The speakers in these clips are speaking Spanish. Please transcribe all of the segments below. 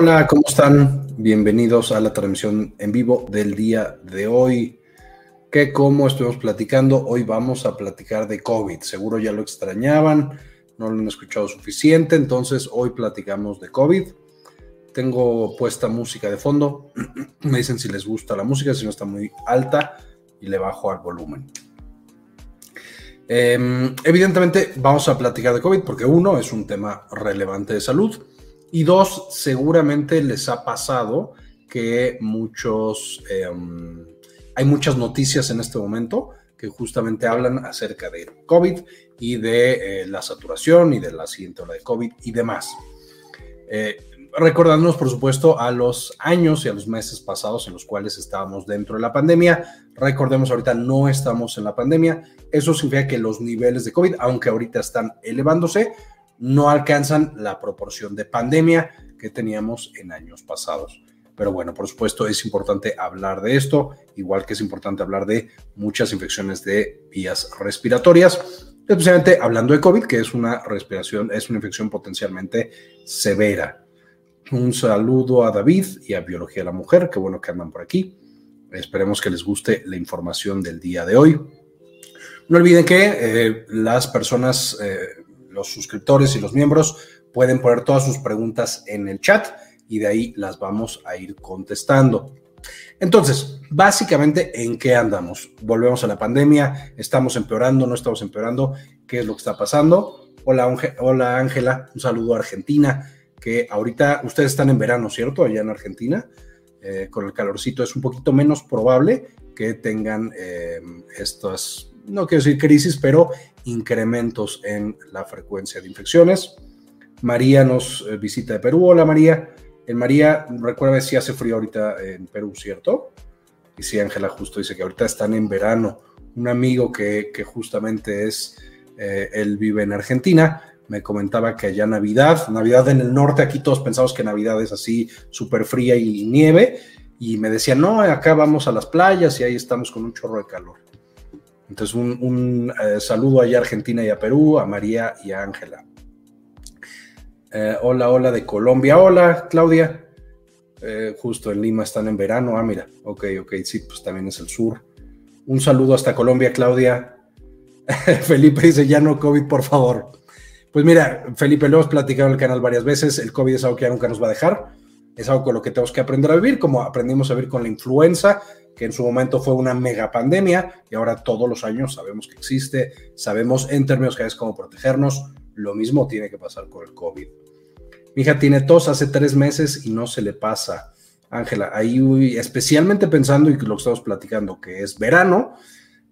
Hola, ¿cómo están? Bienvenidos a la transmisión en vivo del día de hoy. Que como estuvimos platicando, hoy vamos a platicar de COVID. Seguro ya lo extrañaban, no lo han escuchado suficiente, entonces hoy platicamos de COVID. Tengo puesta música de fondo. Me dicen si les gusta la música, si no está muy alta y le bajo al volumen. Em, evidentemente vamos a platicar de COVID porque uno es un tema relevante de salud y dos, seguramente les ha pasado que muchos, em, hay muchas noticias en este momento que justamente hablan acerca de COVID y de eh, la saturación y de la siguiente ola de COVID y demás. Eh, recordándonos, por supuesto, a los años y a los meses pasados en los cuales estábamos dentro de la pandemia. Recordemos, ahorita no estamos en la pandemia. Eso significa que los niveles de COVID, aunque ahorita están elevándose, no alcanzan la proporción de pandemia que teníamos en años pasados. Pero bueno, por supuesto es importante hablar de esto, igual que es importante hablar de muchas infecciones de vías respiratorias, especialmente hablando de COVID, que es una respiración, es una infección potencialmente severa. Un saludo a David y a Biología de la Mujer, qué bueno que andan por aquí. Esperemos que les guste la información del día de hoy. No olviden que eh, las personas eh, los suscriptores y los miembros pueden poner todas sus preguntas en el chat y de ahí las vamos a ir contestando. Entonces, básicamente, ¿en qué andamos? Volvemos a la pandemia, estamos empeorando, no estamos empeorando, ¿qué es lo que está pasando? Hola, hola Ángela, un saludo a Argentina, que ahorita ustedes están en verano, ¿cierto? Allá en Argentina, eh, con el calorcito es un poquito menos probable que tengan eh, estas, no quiero decir crisis, pero incrementos en la frecuencia de infecciones. María nos eh, visita de Perú. Hola María. En María, recuerda si hace frío ahorita en Perú, ¿cierto? Y sí, Ángela justo dice que ahorita están en verano. Un amigo que, justamente es, eh, él vive en Argentina, me comentaba que allá Navidad, Navidad en el norte, aquí todos pensamos que Navidad es así súper fría y nieve, y me decía, no, acá vamos a las playas y ahí estamos con un chorro de calor. Entonces, un, eh, saludo allá a Argentina y a Perú, a María y a Ángela. Eh, hola, hola de Colombia. Hola, Claudia. Eh, justo en Lima están en verano. Ah, mira. Ok, ok. Sí, pues también es el sur. Un saludo hasta Colombia, Claudia. Felipe dice, ya no COVID, por favor. Pues mira, Felipe, lo hemos platicado en el canal varias veces. El COVID es algo que ya nunca nos va a dejar. Es algo con lo que tenemos que aprender a vivir, como aprendimos a vivir con la influenza que en su momento fue una mega pandemia y ahora todos los años sabemos que existe, sabemos en términos generales cómo protegernos. Lo mismo tiene que pasar con el COVID. Mi hija tiene tos hace tres meses y no se le pasa. Ángela, ahí especialmente pensando y lo que estamos platicando, que es verano,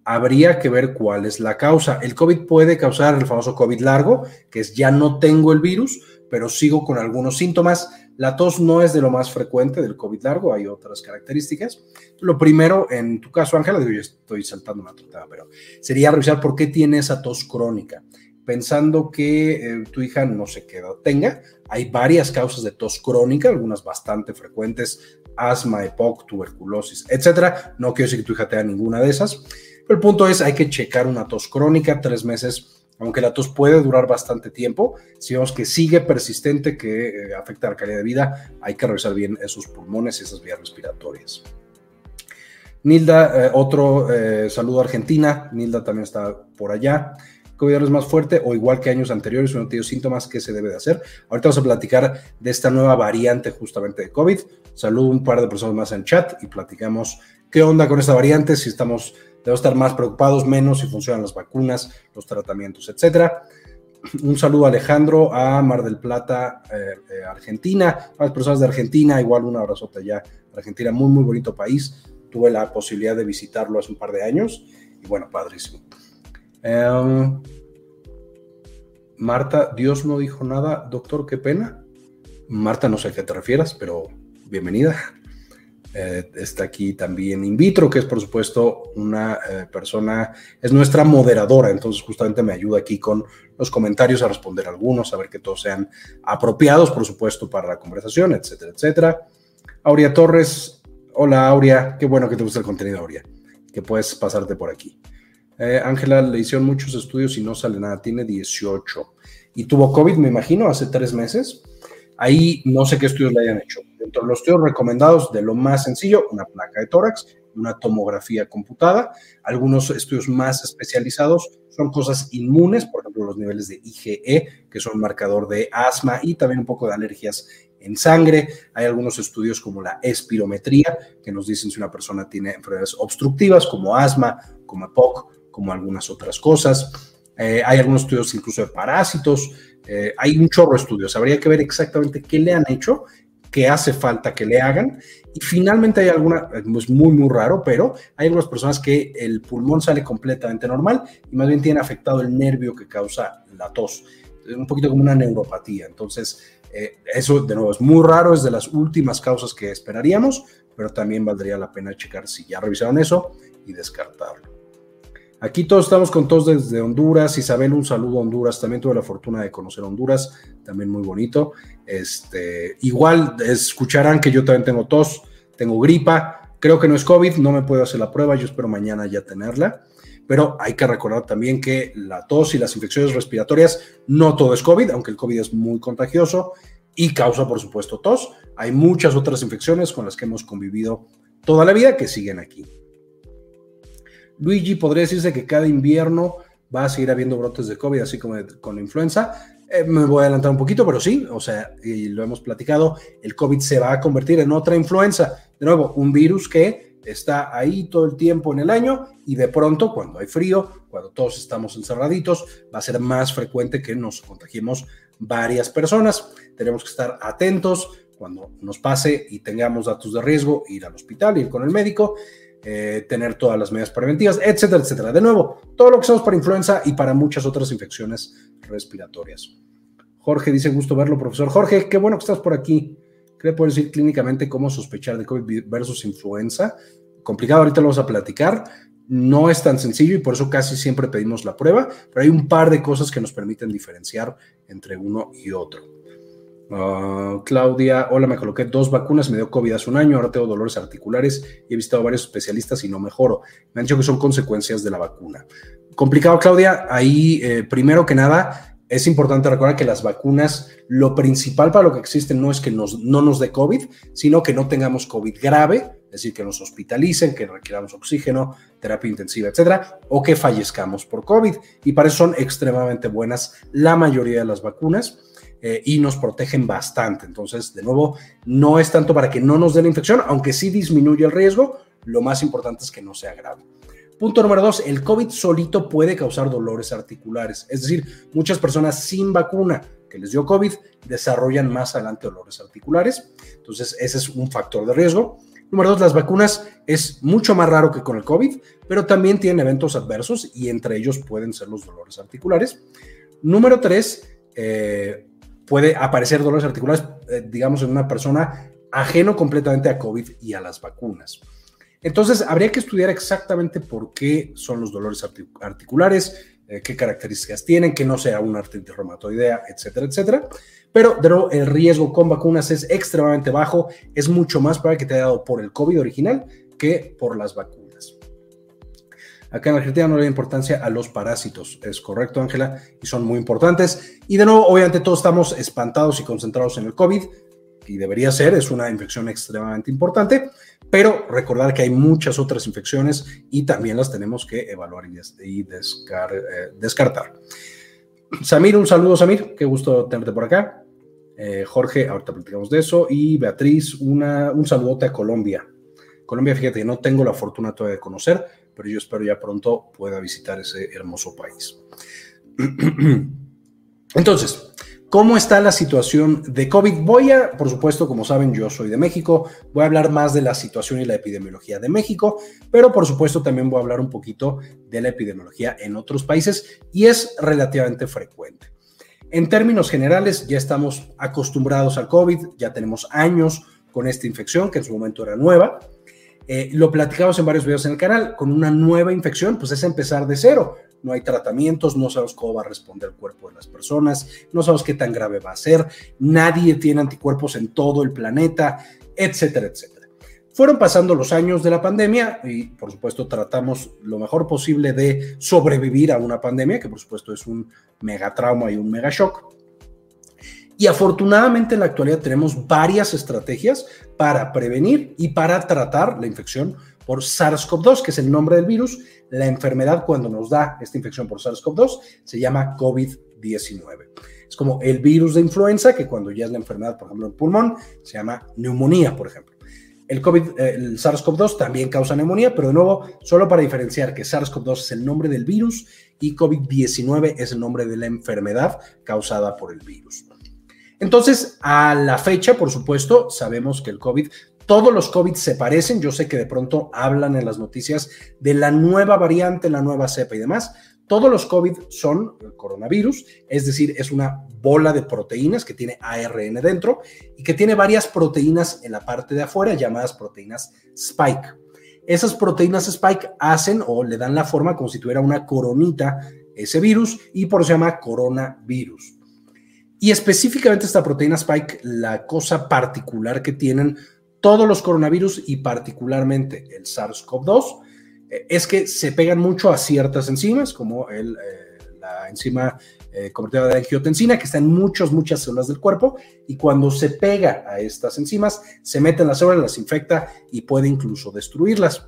habría que ver cuál es la causa. El COVID puede causar el famoso COVID largo, que es ya no tengo el virus, pero sigo con algunos síntomas la tos no es de lo más frecuente del COVID largo, hay otras características. Lo primero, en tu caso, Ángela, yo estoy saltando una tratada, pero sería revisar por qué tiene esa tos crónica. Pensando que eh, tu hija no se queda tenga, hay varias causas de tos crónica, algunas bastante frecuentes, asma, EPOC, tuberculosis, etcétera. No quiero decir que tu hija tenga ninguna de esas, el punto es, hay que checar una tos crónica tres meses aunque la tos puede durar bastante tiempo, si vemos que sigue persistente, que eh, afecta la calidad de vida, hay que revisar bien esos pulmones y esas vías respiratorias. Nilda, eh, otro eh, saludo a Argentina. Nilda también está por allá. COVID es más fuerte o igual que años anteriores, no tiene síntomas, ¿qué se debe de hacer? Ahorita vamos a platicar de esta nueva variante justamente de COVID. Saludo un par de personas más en chat y platicamos qué onda con esta variante, si estamos Debemos estar más preocupados, menos si funcionan las vacunas, los tratamientos, etcétera. Un saludo a Alejandro, a Mar del Plata, eh, eh, Argentina, a las personas de Argentina, igual un abrazote allá. Argentina, muy, muy bonito país. Tuve la posibilidad de visitarlo hace un par de años y bueno, padrísimo. Em, Marta, Dios no dijo nada, doctor, qué pena. Marta, no sé a qué te refieras, pero bienvenida. Eh, está aquí también In Vitro, que es por supuesto una eh, persona, es nuestra moderadora, entonces justamente me ayuda aquí con los comentarios a responder algunos, a ver que todos sean apropiados, por supuesto, para la conversación, etcétera, etcétera. Aurea Torres, hola Aurea, qué bueno que te gusta el contenido, Aurea, que puedes pasarte por aquí. Eh, Ángela le hicieron muchos estudios y no sale nada, tiene 18 y tuvo COVID, me imagino, hace tres meses. Ahí no sé qué estudios le hayan hecho. Dentro de los estudios recomendados, de lo más sencillo, una placa de tórax, una tomografía computada. Algunos estudios más especializados son cosas inmunes, por ejemplo, los niveles de IgE, que son marcador de asma y también un poco de alergias en sangre. Hay algunos estudios como la espirometría, que nos dicen si una persona tiene enfermedades obstructivas como asma, como EPOC, como algunas otras cosas. Eh, hay algunos estudios incluso de parásitos. Eh, hay un chorro de estudios. Habría que ver exactamente qué le han hecho, qué hace falta que le hagan. Y finalmente hay alguna, es muy, muy raro, pero hay algunas personas que el pulmón sale completamente normal y más bien tiene afectado el nervio que causa la tos. Un poquito como una neuropatía. Entonces, eh, eso de nuevo es muy raro, es de las últimas causas que esperaríamos, pero también valdría la pena checar si ya revisaron eso y descartarlo. Aquí todos estamos con todos desde Honduras. Isabel, un saludo a Honduras. También tuve la fortuna de conocer Honduras, también muy bonito. Este, igual escucharán que yo también tengo tos, tengo gripa. Creo que no es COVID, no me puedo hacer la prueba. Yo espero mañana ya tenerla. Pero hay que recordar también que la tos y las infecciones respiratorias, no todo es COVID, aunque el COVID es muy contagioso y causa, por supuesto, tos. Hay muchas otras infecciones con las que hemos convivido toda la vida que siguen aquí. Luigi, podría decirse que cada invierno va a seguir habiendo brotes de COVID, así como con la influenza. Eh, me voy a adelantar un poquito, pero sí, o sea, y lo hemos platicado, el COVID se va a convertir en otra influenza. De nuevo, un virus que está ahí todo el tiempo en el año y de pronto, cuando hay frío, cuando todos estamos encerraditos, va a ser más frecuente que nos contagiemos varias personas. Tenemos que estar atentos cuando nos pase y tengamos datos de riesgo, ir al hospital, ir con el médico eh, tener todas las medidas preventivas, etcétera, etcétera. De nuevo, todo lo que hacemos para influenza y para muchas otras infecciones respiratorias. Jorge dice, gusto verlo, profesor. Jorge, qué bueno que estás por aquí. ¿Qué le puedo decir clínicamente cómo sospechar de COVID versus influenza? Complicado, ahorita lo vamos a platicar. No es tan sencillo y por eso casi siempre pedimos la prueba, pero hay un par de cosas que nos permiten diferenciar entre uno y otro. Ah, Claudia, hola, me coloqué dos vacunas, me dio COVID hace un año, ahora tengo dolores articulares y he visitado a varios especialistas y no mejoro. Me han dicho que son consecuencias de la vacuna. Complicado, Claudia. Ahí, eh, primero que nada, es importante recordar que las vacunas, lo principal para lo que existen no es que nos, no nos dé COVID, sino que no tengamos COVID grave, es decir, que nos hospitalicen, que requiramos oxígeno, terapia intensiva, etcétera, o que fallezcamos por COVID. Y para eso son extremadamente buenas la mayoría de las vacunas. Eh, y nos protegen bastante. Entonces, de nuevo, no es tanto para que no nos dé la infección, aunque sí disminuye el riesgo, lo más importante es que no sea grave. Punto número dos, el COVID solito puede causar dolores articulares. Es decir, muchas personas sin vacuna que les dio COVID desarrollan más adelante dolores articulares. Entonces, ese es un factor de riesgo. Número dos, las vacunas es mucho más raro que con el COVID, pero también tienen eventos adversos y entre ellos pueden ser los dolores articulares. Número tres, eh, puede aparecer dolores articulares, eh, digamos, en una persona ajeno completamente a COVID y a las vacunas. Entonces, habría que estudiar exactamente por qué son los dolores articulares, eh, qué características tienen, que no sea una artritis reumatoidea, etcétera, etcétera. Pero de nuevo, el riesgo con vacunas es extremadamente bajo, es mucho más para que te haya dado por el COVID original que por las vacunas. Acá en Argentina no le da importancia a los parásitos, es correcto, Ángela, y son muy importantes. Y de nuevo, obviamente todos estamos espantados y concentrados en el COVID, y debería ser, es una infección extremadamente importante, pero recordar que hay muchas otras infecciones y también las tenemos que evaluar y, eh, descartar. Samir, un saludo, Samir, qué gusto tenerte por acá. Eh, Jorge, ahorita platicamos de eso. Y Beatriz, una, un saludote a Colombia. Colombia, fíjate, no tengo la fortuna todavía de conocer, pero yo espero ya pronto pueda visitar ese hermoso país. Entonces, ¿cómo está la situación de COVID? Voy a, por supuesto, como saben, yo soy de México, voy a hablar más de la situación y la epidemiología de México, pero por supuesto también voy a hablar un poquito de la epidemiología en otros países y es relativamente frecuente. En términos generales, ya estamos acostumbrados al COVID, ya tenemos años con esta infección que en su momento era nueva. Eh, lo platicamos en varios videos en el canal, con una nueva infección, pues es empezar de cero. No hay tratamientos, no sabemos cómo va a responder el cuerpo de las personas, no sabemos qué tan grave va a ser, nadie tiene anticuerpos en todo el planeta, etcétera, etcétera. Fueron pasando los años de la pandemia y por supuesto tratamos lo mejor posible de sobrevivir a una pandemia, que por supuesto es un mega trauma y un mega shock. Y afortunadamente en la actualidad tenemos varias estrategias para prevenir y para tratar la infección por SARS-CoV-2, que es el nombre del virus. La enfermedad cuando nos da esta infección por SARS-CoV-2 se llama COVID-19. Es como el virus de influenza, que cuando ya es la enfermedad, por ejemplo, en pulmón, se llama neumonía, por ejemplo. El, COVID, eh, el SARS-CoV-2 también causa neumonía, pero de nuevo, solo para diferenciar que SARS-CoV-2 es el nombre del virus y COVID-19 es el nombre de la enfermedad causada por el virus. Entonces, a la fecha, por supuesto, sabemos que el COVID, todos los COVID se parecen. Yo sé que de pronto hablan en las noticias de la nueva variante, la nueva cepa y demás. Todos los COVID son coronavirus, es decir, es una bola de proteínas que tiene ARN dentro y que tiene varias proteínas en la parte de afuera llamadas proteínas spike. Esas proteínas spike hacen o le dan la forma como si tuviera una coronita ese virus y por eso se llama coronavirus. Y específicamente esta proteína spike, la cosa particular que tienen todos los coronavirus y particularmente el SARS-CoV-2 eh, es que se pegan mucho a ciertas enzimas, como el, eh, la enzima eh, convertida de angiotensina, que está en muchas, muchas células del cuerpo, y cuando se pega a estas enzimas, se mete en las células, las infecta y puede incluso destruirlas.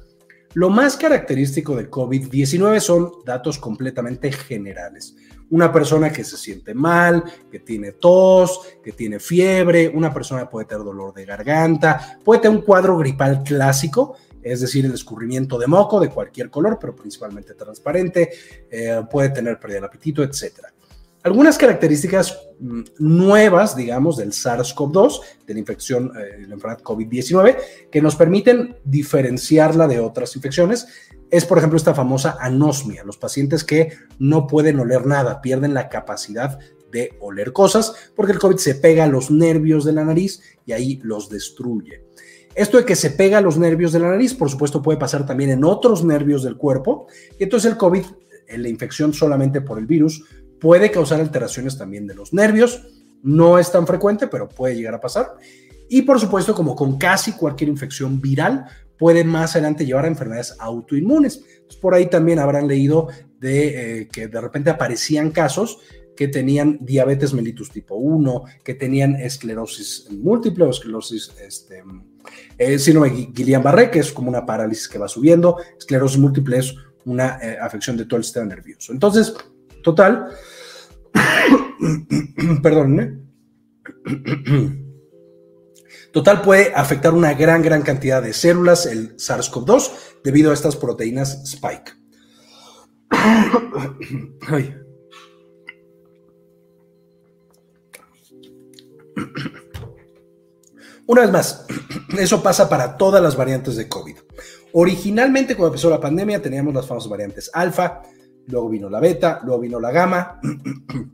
Lo más característico de COVID-19 son datos completamente generales. Una persona que se siente mal, que tiene tos, que tiene fiebre, una persona puede tener dolor de garganta, puede tener un cuadro gripal clásico, es decir, el escurrimiento de moco de cualquier color, pero principalmente transparente, eh, puede tener pérdida del apetito, etcétera. Algunas características mm, nuevas, digamos, del SARS-CoV-2, de la infección, eh, la enfermedad COVID-19, que nos permiten diferenciarla de otras infecciones, es, por ejemplo, esta famosa anosmia, los pacientes que no pueden oler nada, pierden la capacidad de oler cosas, porque el COVID se pega a los nervios de la nariz y ahí los destruye. Esto de que se pega a los nervios de la nariz, por supuesto, puede pasar también en otros nervios del cuerpo, entonces el COVID, eh, la infección solamente por el virus, puede causar alteraciones también de los nervios. No es tan frecuente, pero puede llegar a pasar. Y por supuesto, como con casi cualquier infección viral, puede más adelante llevar a enfermedades autoinmunes. por ahí también habrán leído de eh, que de repente aparecían casos que tenían diabetes mellitus tipo 1, que tenían esclerosis múltiple o esclerosis, este, eh, síndrome Guillain-Barré, que es como una parálisis que va subiendo, esclerosis múltiple es una eh, afección de todo el sistema nervioso. Entonces, Total, perdón, Total puede afectar una gran, gran cantidad de células, el SARS-CoV-2, debido a estas proteínas spike. Una vez más, eso pasa para todas las variantes de COVID. Originalmente, cuando empezó la pandemia, teníamos las famosas variantes alfa, luego vino la beta, luego vino la gamma,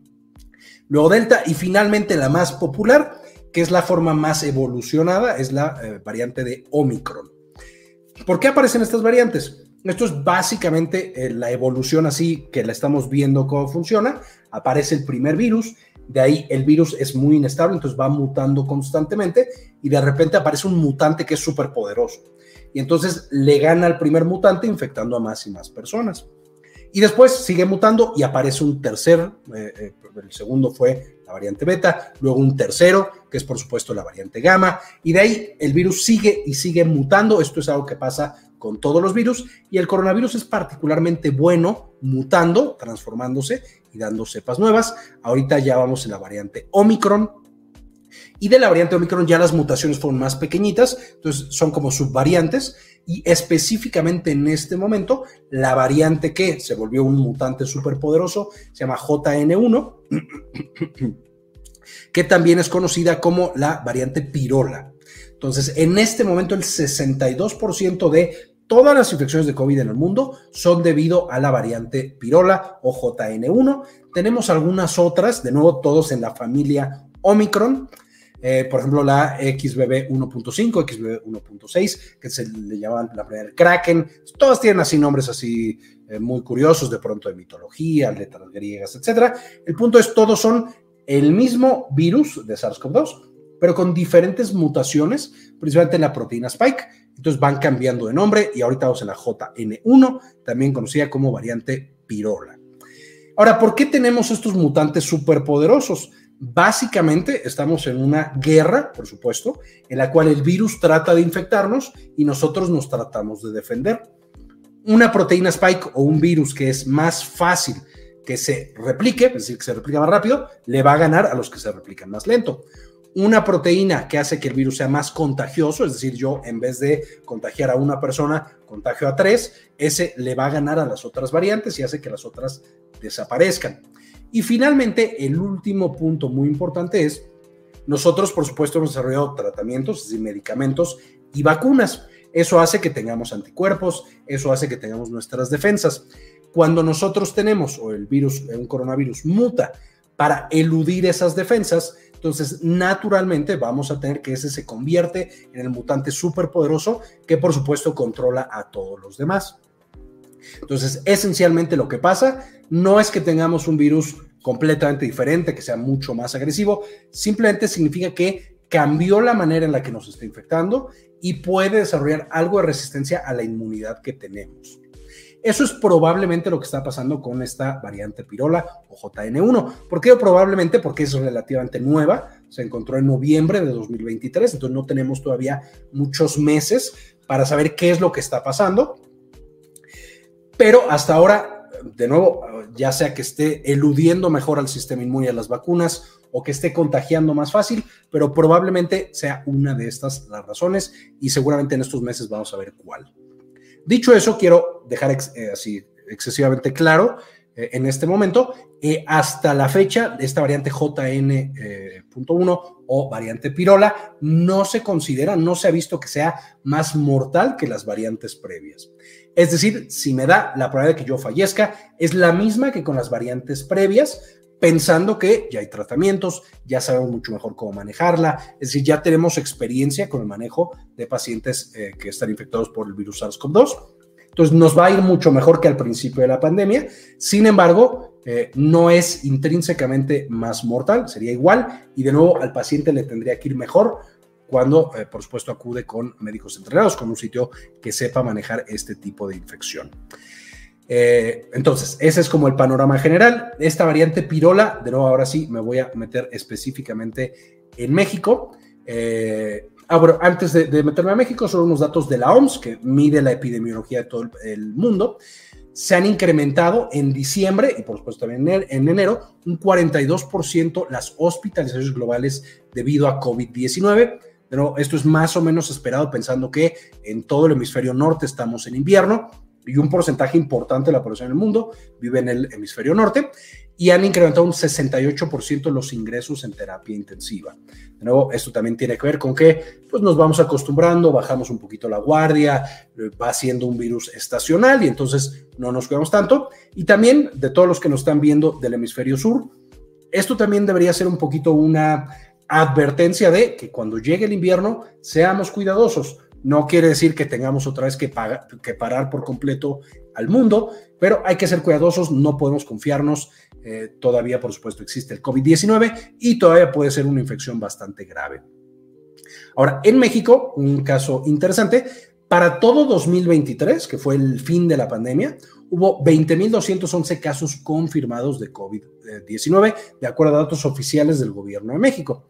luego delta y finalmente la más popular, que es la forma más evolucionada, es la eh, variante de Omicron. ¿Por qué aparecen estas variantes? Esto es básicamente eh, la evolución así que la estamos viendo cómo funciona. Aparece el primer virus, de ahí el virus es muy inestable, entonces va mutando constantemente y de repente aparece un mutante que es súper poderoso. Y entonces le gana al primer mutante infectando a más y más personas. Y después sigue mutando y aparece un tercer, eh, el segundo fue variante beta, luego un tercero, que es por supuesto la variante gamma, y de ahí el virus sigue y sigue mutando. Esto es algo que pasa con todos los virus y el coronavirus es particularmente bueno mutando, transformándose y dando cepas nuevas. Ahorita ya vamos en la variante Omicron, y de la variante Omicron ya las mutaciones fueron más pequeñitas, entonces son como subvariantes y específicamente en este momento la variante que se volvió un mutante superpoderoso se llama JN1, que también es conocida como la variante pirola. Entonces, en este momento el 62% de todas las infecciones de COVID en el mundo son debido a la variante pirola o JN1. Tenemos algunas otras, de nuevo todos en la familia Omicron, eh, por ejemplo, la XBB 1.5, XBB 1.6, que se le llaman la primera Kraken. Todas tienen así nombres así eh, muy curiosos, de pronto de mitología, letras griegas, etc. El punto es, todos son el mismo virus de SARS-CoV-2, pero con diferentes mutaciones, principalmente en la proteína Spike. Entonces van cambiando de nombre y ahorita vamos en la JN1, también conocida como variante pirola. Ahora, ¿por qué tenemos estos mutantes superpoderosos? Básicamente estamos en una guerra, por supuesto, en la cual el virus trata de infectarnos y nosotros nos tratamos de defender. Una proteína spike o un virus que es más fácil que se replique, es decir, que se replica más rápido, le va a ganar a los que se replican más lento. Una proteína que hace que el virus sea más contagioso, es decir, yo en vez de contagiar a una persona, contagio a tres, ese le va a ganar a las otras variantes y hace que las otras desaparezcan. Y finalmente, el último punto muy importante es, nosotros por supuesto hemos desarrollado tratamientos, es decir, medicamentos y vacunas. Eso hace que tengamos anticuerpos, eso hace que tengamos nuestras defensas. Cuando nosotros tenemos, o el virus, un coronavirus muta para eludir esas defensas, entonces naturalmente vamos a tener que ese se convierte en el mutante superpoderoso que por supuesto controla a todos los demás. Entonces, esencialmente lo que pasa no es que tengamos un virus completamente diferente, que sea mucho más agresivo, simplemente significa que cambió la manera en la que nos está infectando y puede desarrollar algo de resistencia a la inmunidad que tenemos. Eso es probablemente lo que está pasando con esta variante pirola o JN1. ¿Por qué probablemente? Porque es relativamente nueva, se encontró en noviembre de 2023, entonces no tenemos todavía muchos meses para saber qué es lo que está pasando. Pero hasta ahora, de nuevo, ya sea que esté eludiendo mejor al sistema inmune a las vacunas o que esté contagiando más fácil, pero probablemente sea una de estas las razones y seguramente en estos meses vamos a ver cuál. Dicho eso, quiero dejar eh, así excesivamente claro eh, en este momento, eh, hasta la fecha, esta variante JN.1 o variante pirola no se considera, no se ha visto que sea más mortal que las variantes previas. Es decir, si me da la probabilidad de que yo fallezca, es la misma que con las variantes previas, pensando que ya hay tratamientos, ya sabemos mucho mejor cómo manejarla, es decir, ya tenemos experiencia con el manejo de pacientes eh, que están infectados por el virus SARS-CoV-2. Entonces nos va a ir mucho mejor que al principio de la pandemia. Sin embargo, eh, no es intrínsecamente más mortal, sería igual y de nuevo al paciente le tendría que ir mejor cuando, eh, por supuesto, acude con médicos entrenados, con un sitio que sepa manejar este tipo de infección. Eh, entonces, ese es como el panorama general. Esta variante pirola, de nuevo, ahora sí me voy a meter específicamente en México. Eh, ah, bueno, antes de, meterme a México, son unos datos de la OMS, que mide la epidemiología de todo el, mundo. Se han incrementado en diciembre y por supuesto también en, en enero un 42% las hospitalizaciones globales debido a COVID-19 pero esto es más o menos esperado pensando que en todo el hemisferio norte estamos en invierno y un porcentaje importante de la población del mundo vive en el hemisferio norte y han incrementado un 68% los ingresos en terapia intensiva. De nuevo, esto también tiene que ver con que pues, nos vamos acostumbrando, bajamos un poquito la guardia, va siendo un virus estacional y entonces no nos cuidamos tanto. Y también de todos los que nos están viendo del hemisferio sur, esto también debería ser un poquito una advertencia de que cuando llegue el invierno seamos cuidadosos. No quiere decir que tengamos otra vez que, que parar por completo al mundo, pero hay que ser cuidadosos, no podemos confiarnos. Eh, todavía, por supuesto, existe el COVID-19 y todavía puede ser una infección bastante grave. Ahora, en México, un caso interesante, para todo 2023, que fue el fin de la pandemia, hubo 20.211 casos confirmados de COVID-19, de acuerdo a datos oficiales del gobierno de México.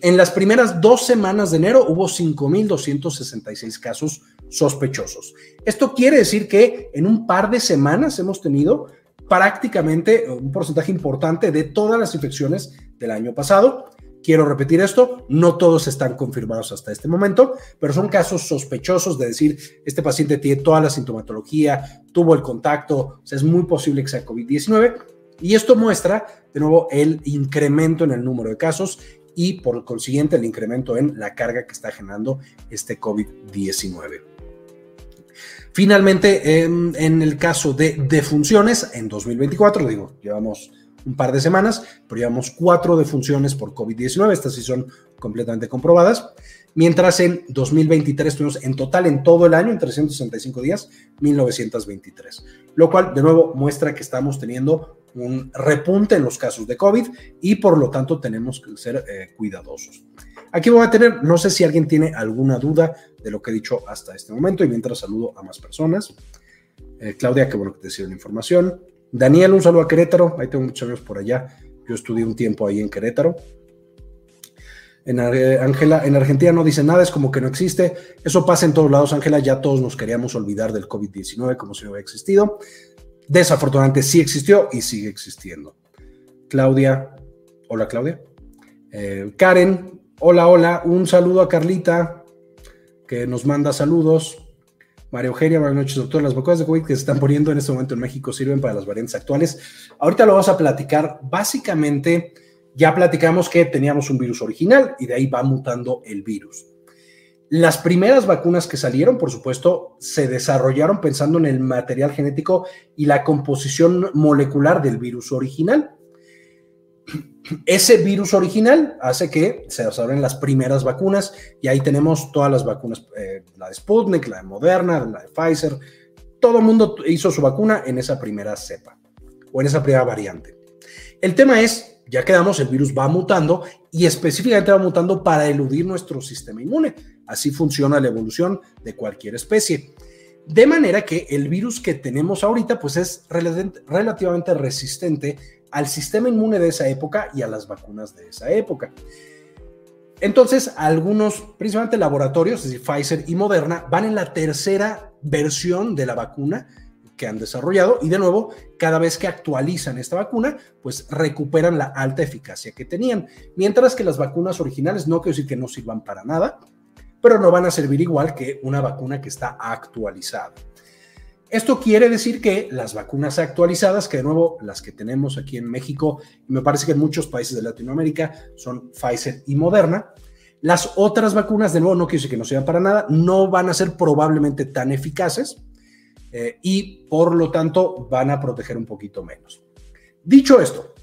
En las primeras dos semanas de enero hubo 5.266 casos sospechosos. Esto quiere decir que en un par de semanas hemos tenido prácticamente un porcentaje importante de todas las infecciones del año pasado. Quiero repetir esto, no todos están confirmados hasta este momento, pero son casos sospechosos de decir, este paciente tiene toda la sintomatología, tuvo el contacto, es muy posible que sea COVID-19. Y esto muestra, de nuevo, el incremento en el número de casos y por consiguiente el incremento en la carga que está generando este COVID-19. Finalmente, en, en, el caso de defunciones, en 2024, digo, llevamos un par de semanas, pero llevamos cuatro defunciones por COVID-19, estas sí son completamente comprobadas, mientras en 2023 tuvimos en total en todo el año, en 365 días, 1923, lo cual de nuevo muestra que estamos teniendo un repunte en los casos de COVID y por lo tanto tenemos que ser eh, cuidadosos. Aquí voy a tener, no sé si alguien tiene alguna duda de lo que he dicho hasta este momento y mientras saludo a más personas. Eh, Claudia, qué bueno que te sirve la información. Daniel, un saludo a Querétaro. Ahí tengo muchos amigos por allá Yo estudié un tiempo ahí en Querétaro. En, Angela, en Argentina no dice nada, es como que no existe. Eso pasa en todos lados, Ángela. Ya todos nos queríamos olvidar del COVID-19 como si no hubiera existido. Desafortunadamente sí existió y sigue existiendo. Claudia, hola Claudia. Eh, Karen, hola, hola. Un saludo a Carlita, que nos manda saludos. María Eugenia, buenas noches, doctor. Las vacunas de COVID que se están poniendo en este momento en México sirven para las variantes actuales. Ahorita lo vamos a platicar. Básicamente, ya platicamos que teníamos un virus original y de ahí va mutando el virus. Las primeras vacunas que salieron, por supuesto, se desarrollaron pensando en el material genético y la composición molecular del virus original. Ese virus original hace que se desarrollen las primeras vacunas y ahí tenemos todas las vacunas, eh, la de Sputnik, la de Moderna, la de Pfizer. Todo el mundo hizo su vacuna en esa primera cepa o en esa primera variante. El tema es ya quedamos, el virus va mutando y específicamente va mutando para eludir nuestro sistema inmune. Así funciona la evolución de cualquier especie. De manera que el virus que tenemos ahorita pues es relativamente resistente al sistema inmune de esa época y a las vacunas de esa época. Entonces, algunos, principalmente laboratorios, es decir, Pfizer y Moderna, van en la tercera versión de la vacuna que han desarrollado y de nuevo, cada vez que actualizan esta vacuna, pues recuperan la alta eficacia que tenían. Mientras que las vacunas originales no quiero decir que no sirvan para nada, pero no van a servir igual que una vacuna que está actualizada. Esto quiere decir que las vacunas actualizadas, que de nuevo las que tenemos aquí en México, me parece que en muchos países de Latinoamérica son Pfizer y Moderna, las otras vacunas, de nuevo, no quiero decir que no sirvan para nada, no van a ser probablemente tan eficaces, eh, y por lo tanto van a proteger un poquito menos. Dicho esto,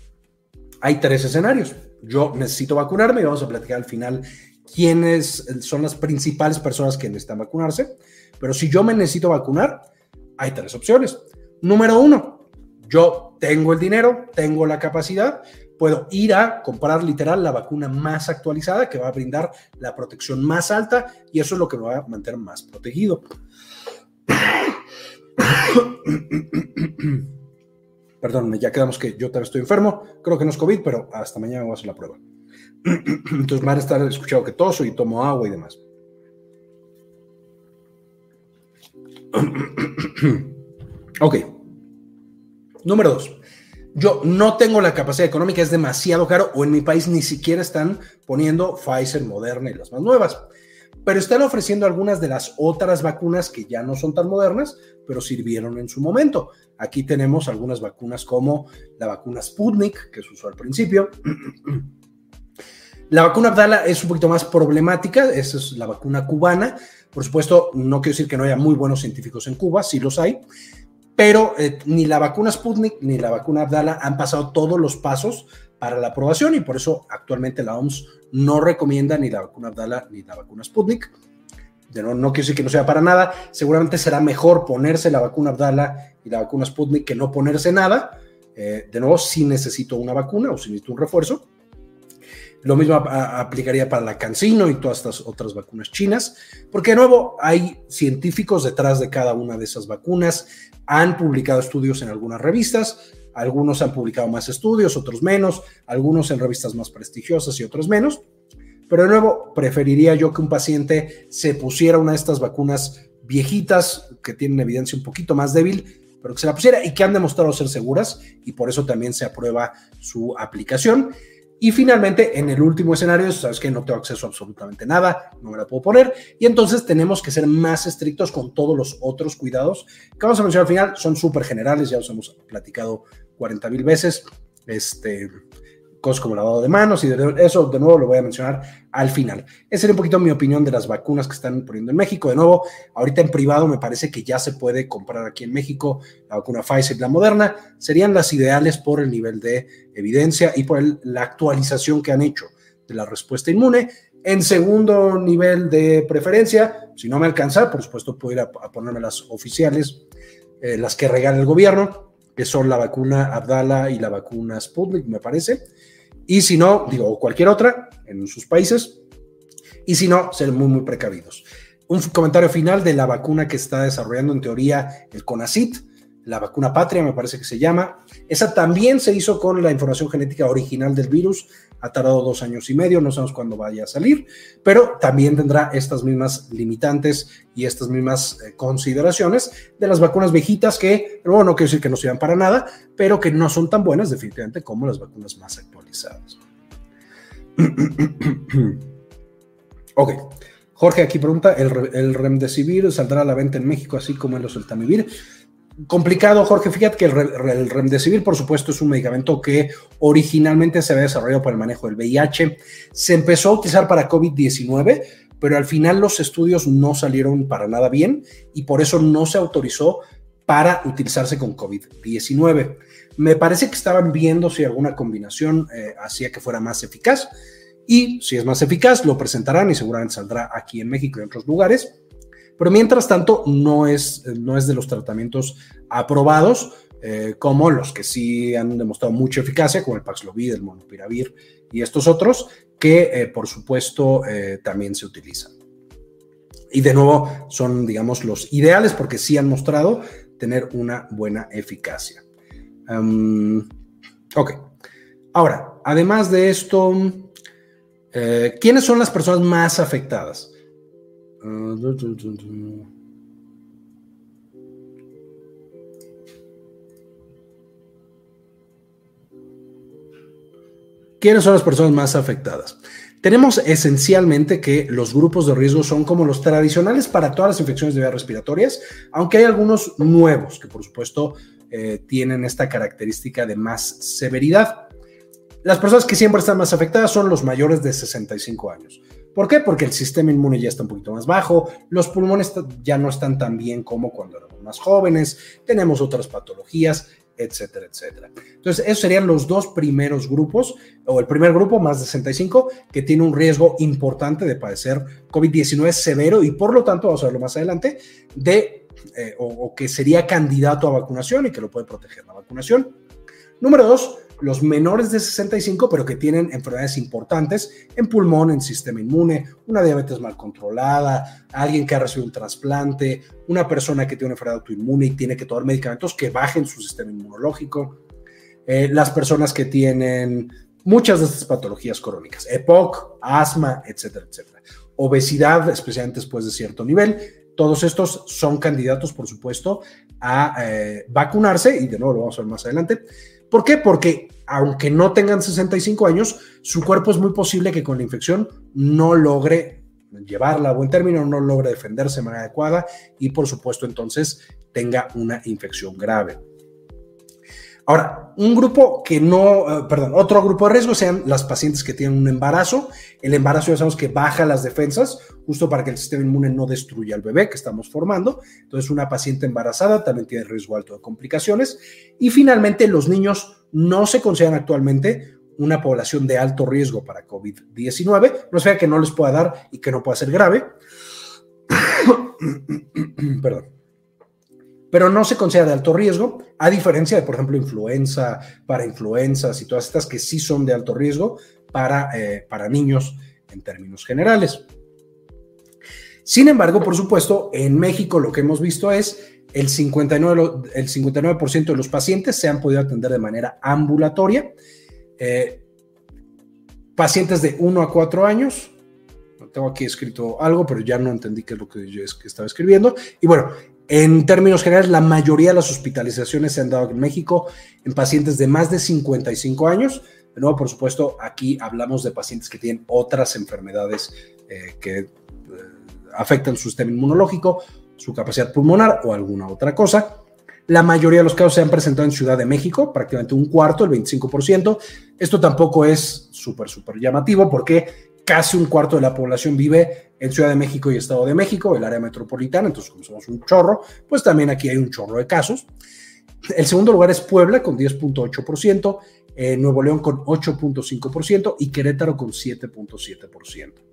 hay tres escenarios. Yo necesito vacunarme y vamos a platicar al final quiénes son las principales personas que necesitan vacunarse. Pero si yo me necesito vacunar, hay tres opciones. Número uno, yo tengo el dinero, tengo la capacidad, puedo ir a comprar literal la vacuna más actualizada que va a brindar la protección más alta y eso es lo que me va a mantener más protegido. Perdón, ya quedamos que yo también estoy enfermo. Creo que no es COVID, pero hasta mañana voy a hacer la prueba. Entonces van a estar escuchando que toso y tomo agua y demás. ok. Número dos. Yo no tengo la capacidad económica, es demasiado caro, o en mi país ni siquiera están poniendo Pfizer, Moderna y las más nuevas pero están ofreciendo algunas de las otras vacunas que ya no son tan modernas, pero sirvieron en su momento. Aquí tenemos algunas vacunas como la vacuna Sputnik, que se usó al principio. La vacuna Abdala es un poquito más problemática, esa es la vacuna cubana. Por supuesto, no quiero decir que no haya muy buenos científicos en Cuba, sí los hay, pero eh, ni la vacuna Sputnik ni la vacuna Abdala han pasado todos los pasos para la aprobación y por eso actualmente la OMS no recomienda ni la vacuna Abdala ni la vacuna Sputnik. De no, no quiero decir que no sea para nada, seguramente será mejor ponerse la vacuna Abdala y la vacuna Sputnik que no ponerse nada. Eh, de nuevo, si necesito una vacuna o si necesito un refuerzo. Lo mismo aplicaría para la Cancino y todas estas otras vacunas chinas, porque de nuevo hay científicos detrás de cada una de esas vacunas, han publicado estudios en algunas revistas, algunos han publicado más estudios, otros menos, algunos en revistas más prestigiosas y otros menos. Pero de nuevo, preferiría yo que un paciente se pusiera una de estas vacunas viejitas que tienen evidencia un poquito más débil, pero que se la pusiera y que han demostrado ser seguras y por eso también se aprueba su aplicación. Y finalmente, en el último escenario, sabes que no tengo acceso a absolutamente nada, no me la puedo poner, y entonces tenemos que ser más estrictos con todos los otros cuidados que vamos a mencionar al final, son súper generales, ya os hemos platicado 40 mil veces, este, cosas como lavado de manos y eso de nuevo lo voy a mencionar al final. Esa sería un poquito mi opinión de las vacunas que están poniendo en México. De nuevo, ahorita en privado me parece que ya se puede comprar aquí en México la vacuna Pfizer y la Moderna. Serían las ideales por el nivel de evidencia y por la actualización que han hecho de la respuesta inmune. En segundo nivel de preferencia, si no me alcanza, por supuesto puedo ir a, ponerme las oficiales, eh, las que regala el gobierno, que son la vacuna Abdala y la vacuna Sputnik, me parece. Y si no, digo, cualquier otra en sus países. Y si no, ser muy, muy precavidos. Un comentario final de la vacuna que está desarrollando en teoría el CONACIT, la vacuna patria, me parece que se llama. Esa también se hizo con la información genética original del virus. Ha tardado dos años y medio, no sabemos cuándo vaya a salir, pero también tendrá estas mismas limitantes y estas mismas eh, consideraciones de las vacunas viejitas que, bueno, no quiero decir que no sirvan para nada, pero que no son tan buenas definitivamente como las vacunas más actualizadas. ok. Jorge aquí pregunta, ¿el, ¿el, Remdesivir saldrá a la venta en México así como en los? Complicado, Jorge. Fíjate que el, Remdesivir, por supuesto, es un medicamento que originalmente se había desarrollado para el manejo del VIH. Se empezó a utilizar para COVID-19, pero al final los estudios no salieron para nada bien y por eso no se autorizó para utilizarse con COVID-19. Me parece que estaban viendo si alguna combinación eh, hacía que fuera más eficaz y si es más eficaz lo presentarán y seguramente saldrá aquí en México y en otros lugares pero mientras tanto no es, no es de los tratamientos aprobados, eh, como los que sí han demostrado mucha eficacia, como el Paxlovid, el Monopiravir y estos otros, que eh, por supuesto eh, también se utilizan. Y de nuevo son, digamos, los ideales porque sí han mostrado tener una buena eficacia. ok. Ahora, además de esto, ¿quiénes son las personas más afectadas? ¿Quiénes son las personas más afectadas? Tenemos esencialmente que los grupos de riesgo son como los tradicionales para todas las infecciones de vías respiratorias, aunque hay algunos nuevos que por supuesto eh, tienen esta característica de más severidad. Las personas que siempre están más afectadas son los mayores de 65 años. ¿Por qué? Porque el sistema inmune ya está un poquito más bajo, los pulmones ya no están tan bien como cuando éramos más jóvenes, tenemos otras patologías, etcétera, etcétera. Entonces, esos serían los dos primeros grupos, o el primer grupo, más de 65, que tiene un riesgo importante de padecer COVID-19 severo y por lo tanto, vamos a verlo más adelante, de, eh, o que sería candidato a vacunación y que lo puede proteger la vacunación. Número dos, los menores de 65, pero que tienen enfermedades importantes en pulmón, en sistema inmune, una diabetes mal controlada, alguien que ha recibido un trasplante, una persona que tiene una enfermedad autoinmune y tiene que tomar medicamentos que bajen su sistema inmunológico, eh, las personas que tienen muchas de estas patologías crónicas, EPOC, asma, etcétera, etcétera. Obesidad, especialmente después de cierto nivel, todos estos son candidatos, por supuesto, a eh, vacunarse y de nuevo lo vamos a ver más adelante. ¿Por qué? Porque aunque no tengan 65 años, su cuerpo es muy posible que con la infección no logre llevarla a buen término, no logre defenderse de manera adecuada y por supuesto entonces tenga una infección grave. Ahora, un grupo que no, eh, perdón, otro grupo de riesgo sean las pacientes que tienen un embarazo. El embarazo ya sabemos que baja las defensas, justo para que el sistema inmune no destruya al bebé que estamos formando. Entonces, una paciente embarazada también tiene riesgo alto de complicaciones. Y finalmente, los niños no se consideran actualmente una población de alto riesgo para COVID-19. No sea que no les pueda dar y que no pueda ser grave. perdón pero no se considera de alto riesgo, a diferencia de, por ejemplo, influenza, para influencias y todas estas que sí son de alto riesgo para, eh, para niños en términos generales. Sin embargo, por supuesto, en México lo que hemos visto es el 59%, el 59 de los pacientes se han podido atender de manera ambulatoria. Eh, pacientes de 1 a 4 años, tengo aquí escrito algo, pero ya no entendí qué es lo que yo estaba escribiendo. Y bueno, en términos generales, la mayoría de las hospitalizaciones se han dado en México en pacientes de más de 55 años. De nuevo, por supuesto, aquí hablamos de pacientes que tienen otras enfermedades eh, que eh, afectan su sistema inmunológico, su capacidad pulmonar o alguna otra cosa. La mayoría de los casos se han presentado en Ciudad de México, prácticamente un cuarto, el 25%. Esto tampoco es súper, súper llamativo porque casi un cuarto de la población vive en Ciudad de México y Estado de México, el área metropolitana, entonces como somos un chorro, pues también aquí hay un chorro de casos. El segundo lugar es Puebla con 10.8%, eh, Nuevo León con 8.5% y Querétaro con 7.7%.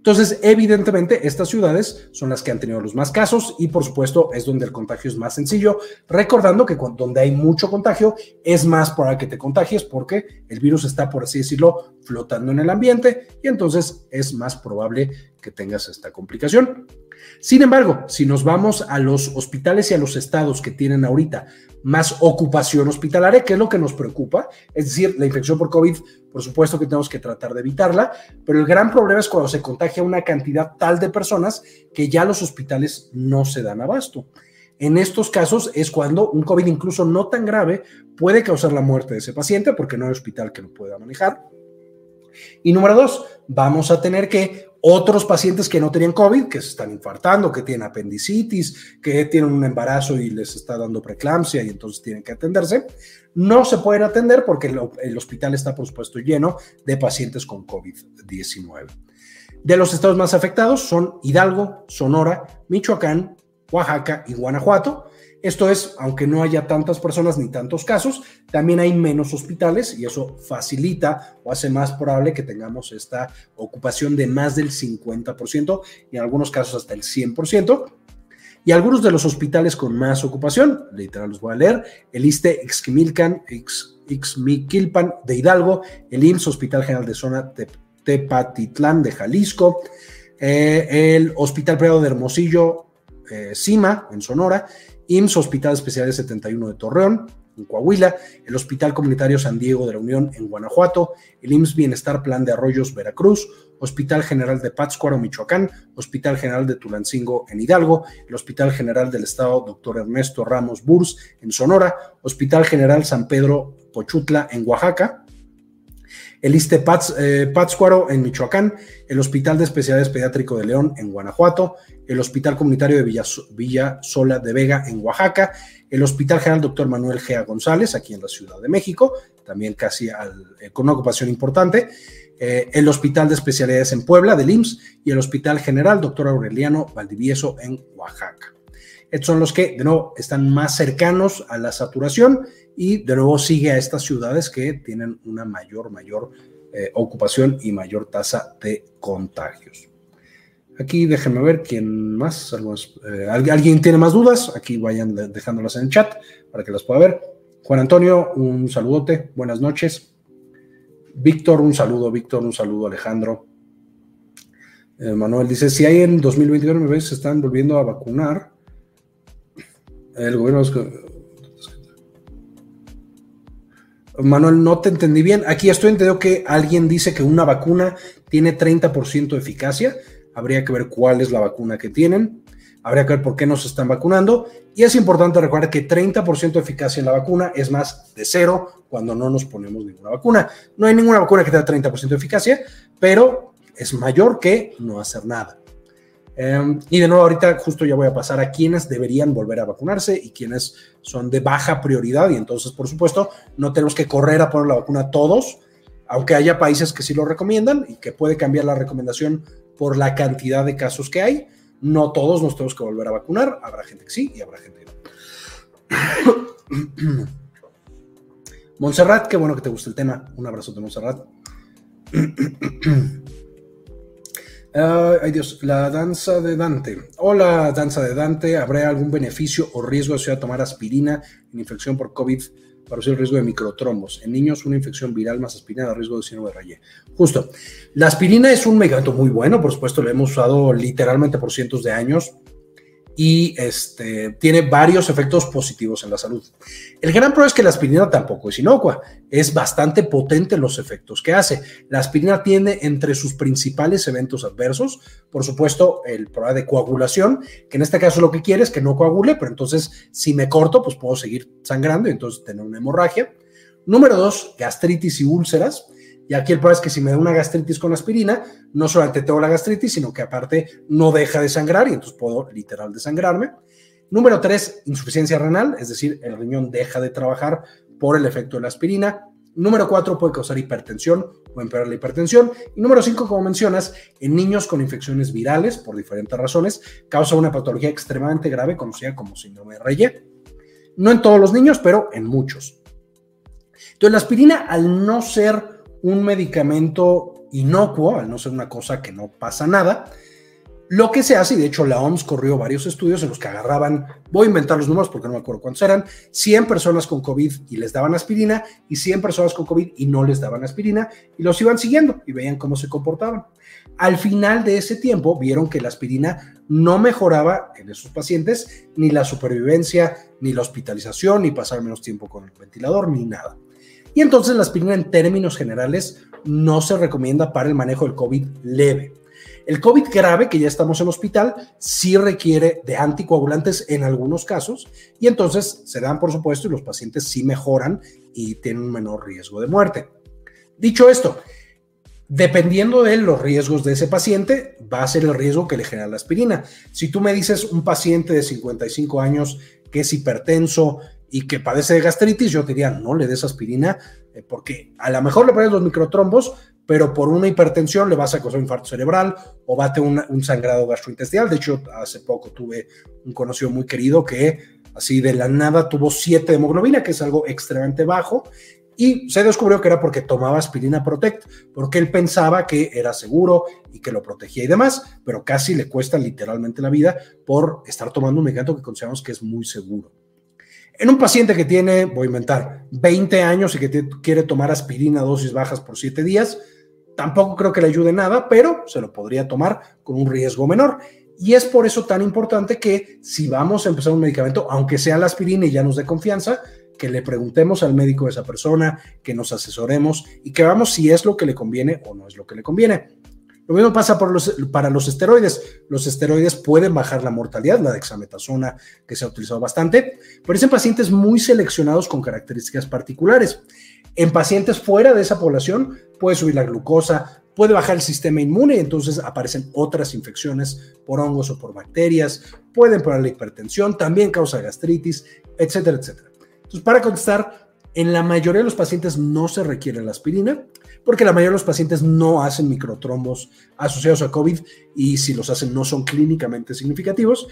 Entonces, evidentemente, estas ciudades son las que han tenido los más casos y, por supuesto, es donde el contagio es más sencillo, recordando que cuando, donde hay mucho contagio es más para que te contagies porque el virus está, por así decirlo, flotando en el ambiente y entonces es más probable que tengas esta complicación. Sin embargo, si nos vamos a los hospitales y a los estados que tienen ahorita más ocupación hospitalaria, que es lo que nos preocupa, es decir, la infección por COVID, por supuesto que tenemos que tratar de evitarla, pero el gran problema es cuando se contagia una cantidad tal de personas que ya los hospitales no se dan abasto. En estos casos es cuando un COVID incluso no tan grave puede causar la muerte de ese paciente porque no hay hospital que lo pueda manejar. Y número dos, vamos a tener que otros pacientes que no tenían COVID, que se están infartando, que tienen apendicitis, que tienen un embarazo y les está dando preeclampsia y entonces tienen que atenderse, no se pueden atender porque el, hospital está, por supuesto, lleno de pacientes con COVID-19. De los estados más afectados son Hidalgo, Sonora, Michoacán, Oaxaca y Guanajuato. Esto es, aunque no haya tantas personas ni tantos casos, también hay menos hospitales y eso facilita o hace más probable que tengamos esta ocupación de más del 50% y en algunos casos hasta el 100%. Y algunos de los hospitales con más ocupación, literal los voy a leer, el ISTE Ixquimilcan, Ixmiquilpan de Hidalgo, el IMSS Hospital General de Zona Tepatitlán de Jalisco, eh, el Hospital Privado de Hermosillo, eh, CIMA en Sonora, IMSS Hospital Especial 71 de Torreón, en Coahuila, el Hospital Comunitario San Diego de la Unión en Guanajuato, el IMSS Bienestar Plan de Arroyos Veracruz, Hospital General de Pátzcuaro, Michoacán, Hospital General de Tulancingo en Hidalgo, el Hospital General del Estado Dr. Ernesto Ramos Burs en Sonora, Hospital General San Pedro Pochutla en Oaxaca, el ISTE eh, Pátzcuaro en Michoacán, el Hospital de Especialidades Pediátrico de León en Guanajuato, el Hospital Comunitario de Villa, Sola de Vega en Oaxaca, el Hospital General Dr. Manuel Gea González aquí en la Ciudad de México, también casi eh, con una ocupación importante, eh, el Hospital de Especialidades en Puebla del IMSS y el Hospital General Dr. Aureliano Valdivieso en Oaxaca. Estos son los que, de nuevo, están más cercanos a la saturación y de nuevo sigue a estas ciudades que tienen una mayor, mayor eh, ocupación y mayor tasa de contagios. Aquí déjenme ver quién más. Eh, ¿Alguien tiene más dudas? Aquí vayan dejándolas en el chat para que las pueda ver. Juan Antonio, un saludote. Buenas noches. Víctor, un saludo. Víctor, un saludo. Alejandro. Eh, Manuel dice, si hay en 2021 me se están volviendo a vacunar, el gobierno Manuel, no te entendí bien. Aquí estoy entendiendo que alguien dice que una vacuna tiene 30% de eficacia. Habría que ver cuál es la vacuna que tienen. Habría que ver por qué no se están vacunando. Y es importante recordar que 30% de eficacia en la vacuna es más de cero cuando no nos ponemos ninguna vacuna. No hay ninguna vacuna que tenga 30% de eficacia, pero es mayor que no hacer nada. Em, y de nuevo, ahorita justo ya voy a pasar a quienes deberían volver a vacunarse y quienes son de baja prioridad. Y entonces, por supuesto, no tenemos que correr a poner la vacuna todos, aunque haya países que sí lo recomiendan y que puede cambiar la recomendación por la cantidad de casos que hay. No todos nos tenemos que volver a vacunar. Habrá gente que sí y habrá gente que no. Montserrat, qué bueno que te gusta el tema. Un abrazo de Montserrat. ay Dios, la danza de Dante. Hola, danza de Dante. ¿Habrá algún beneficio o riesgo de tomar aspirina en infección por COVID para reducir el riesgo de microtrombos? En niños, una infección viral más aspirina da riesgo de síndrome de Rayet. Justo. La aspirina es un medicamento muy bueno, por supuesto, lo hemos usado literalmente por cientos de años y este, tiene varios efectos positivos en la salud. El gran problema es que la aspirina tampoco es inocua, es bastante potente los efectos que hace. La aspirina tiene entre sus principales eventos adversos, por supuesto, el problema de coagulación, que en este caso lo que quiere es que no coagule, pero entonces si me corto, pues puedo seguir sangrando y entonces tener una hemorragia. Número dos, gastritis y úlceras. Y aquí el problema es que si me da una gastritis con aspirina, no solamente tengo la gastritis, sino que aparte no deja de sangrar y entonces puedo literal desangrarme. Número tres, insuficiencia renal, es decir, el riñón deja de trabajar por el efecto de la aspirina. Número cuatro, puede causar hipertensión o empeorar la hipertensión. Y número cinco, como mencionas, en niños con infecciones virales, por diferentes razones, causa una patología extremadamente grave conocida como síndrome de Reye. No en todos los niños, pero en muchos. Entonces, la aspirina, al no ser un medicamento inocuo, al no ser una cosa que no pasa nada, Lo que se hace, y de hecho la OMS corrió varios estudios en los que agarraban, voy a inventar los números porque no me acuerdo cuántos eran, 100 personas con COVID y les daban aspirina y 100 personas con COVID y no les daban aspirina y los iban siguiendo y veían cómo se comportaban. Al final de ese tiempo vieron que la aspirina no mejoraba en esos pacientes ni la supervivencia, ni la hospitalización, ni pasar menos tiempo con el ventilador, ni nada. Y entonces la aspirina en términos generales no se recomienda para el manejo del COVID leve. El COVID grave, que ya estamos en hospital, sí requiere de anticoagulantes en algunos casos y entonces se dan, por supuesto, y los pacientes sí mejoran y tienen un menor riesgo de muerte. Dicho esto, dependiendo de los riesgos de ese paciente, va a ser el riesgo que le genera la aspirina. Si tú me dices un paciente de 55 años que es hipertenso y que padece de gastritis, yo diría, no le des aspirina, eh, porque a lo mejor le pones los microtrombos, pero por una hipertensión le vas a causar un infarto cerebral o a tener un, sangrado gastrointestinal. De hecho, hace poco tuve un conocido muy querido que así de la nada tuvo 7 de hemoglobina, que es algo extremadamente bajo, y se descubrió que era porque tomaba aspirina Protect, porque él pensaba que era seguro y que lo protegía y demás, pero casi le cuesta literalmente la vida por estar tomando un medicamento que consideramos que es muy seguro. En un paciente que tiene, voy a inventar, 20 años y que quiere tomar aspirina dosis bajas por 7 días, Tampoco creo que le ayude nada, pero se lo podría tomar con un riesgo menor. Y es por eso tan importante que si vamos a empezar un medicamento, aunque sea la aspirina y ya nos dé confianza, que le preguntemos al médico de esa persona, que nos asesoremos y que veamos si es lo que le conviene o no es lo que le conviene. Lo mismo pasa para los esteroides. Los esteroides pueden bajar la mortalidad, la dexametasona que se ha utilizado bastante, pero es en pacientes muy seleccionados con características particulares. En pacientes fuera de esa población puede subir la glucosa, puede bajar el sistema inmune y entonces aparecen otras infecciones por hongos o por bacterias, pueden empeorar la hipertensión, también causa gastritis, etcétera, etcétera. Entonces, para contestar, en la mayoría de los pacientes no se requiere la aspirina, porque la mayoría de los pacientes no hacen microtrombos asociados a COVID y si los hacen no son clínicamente significativos.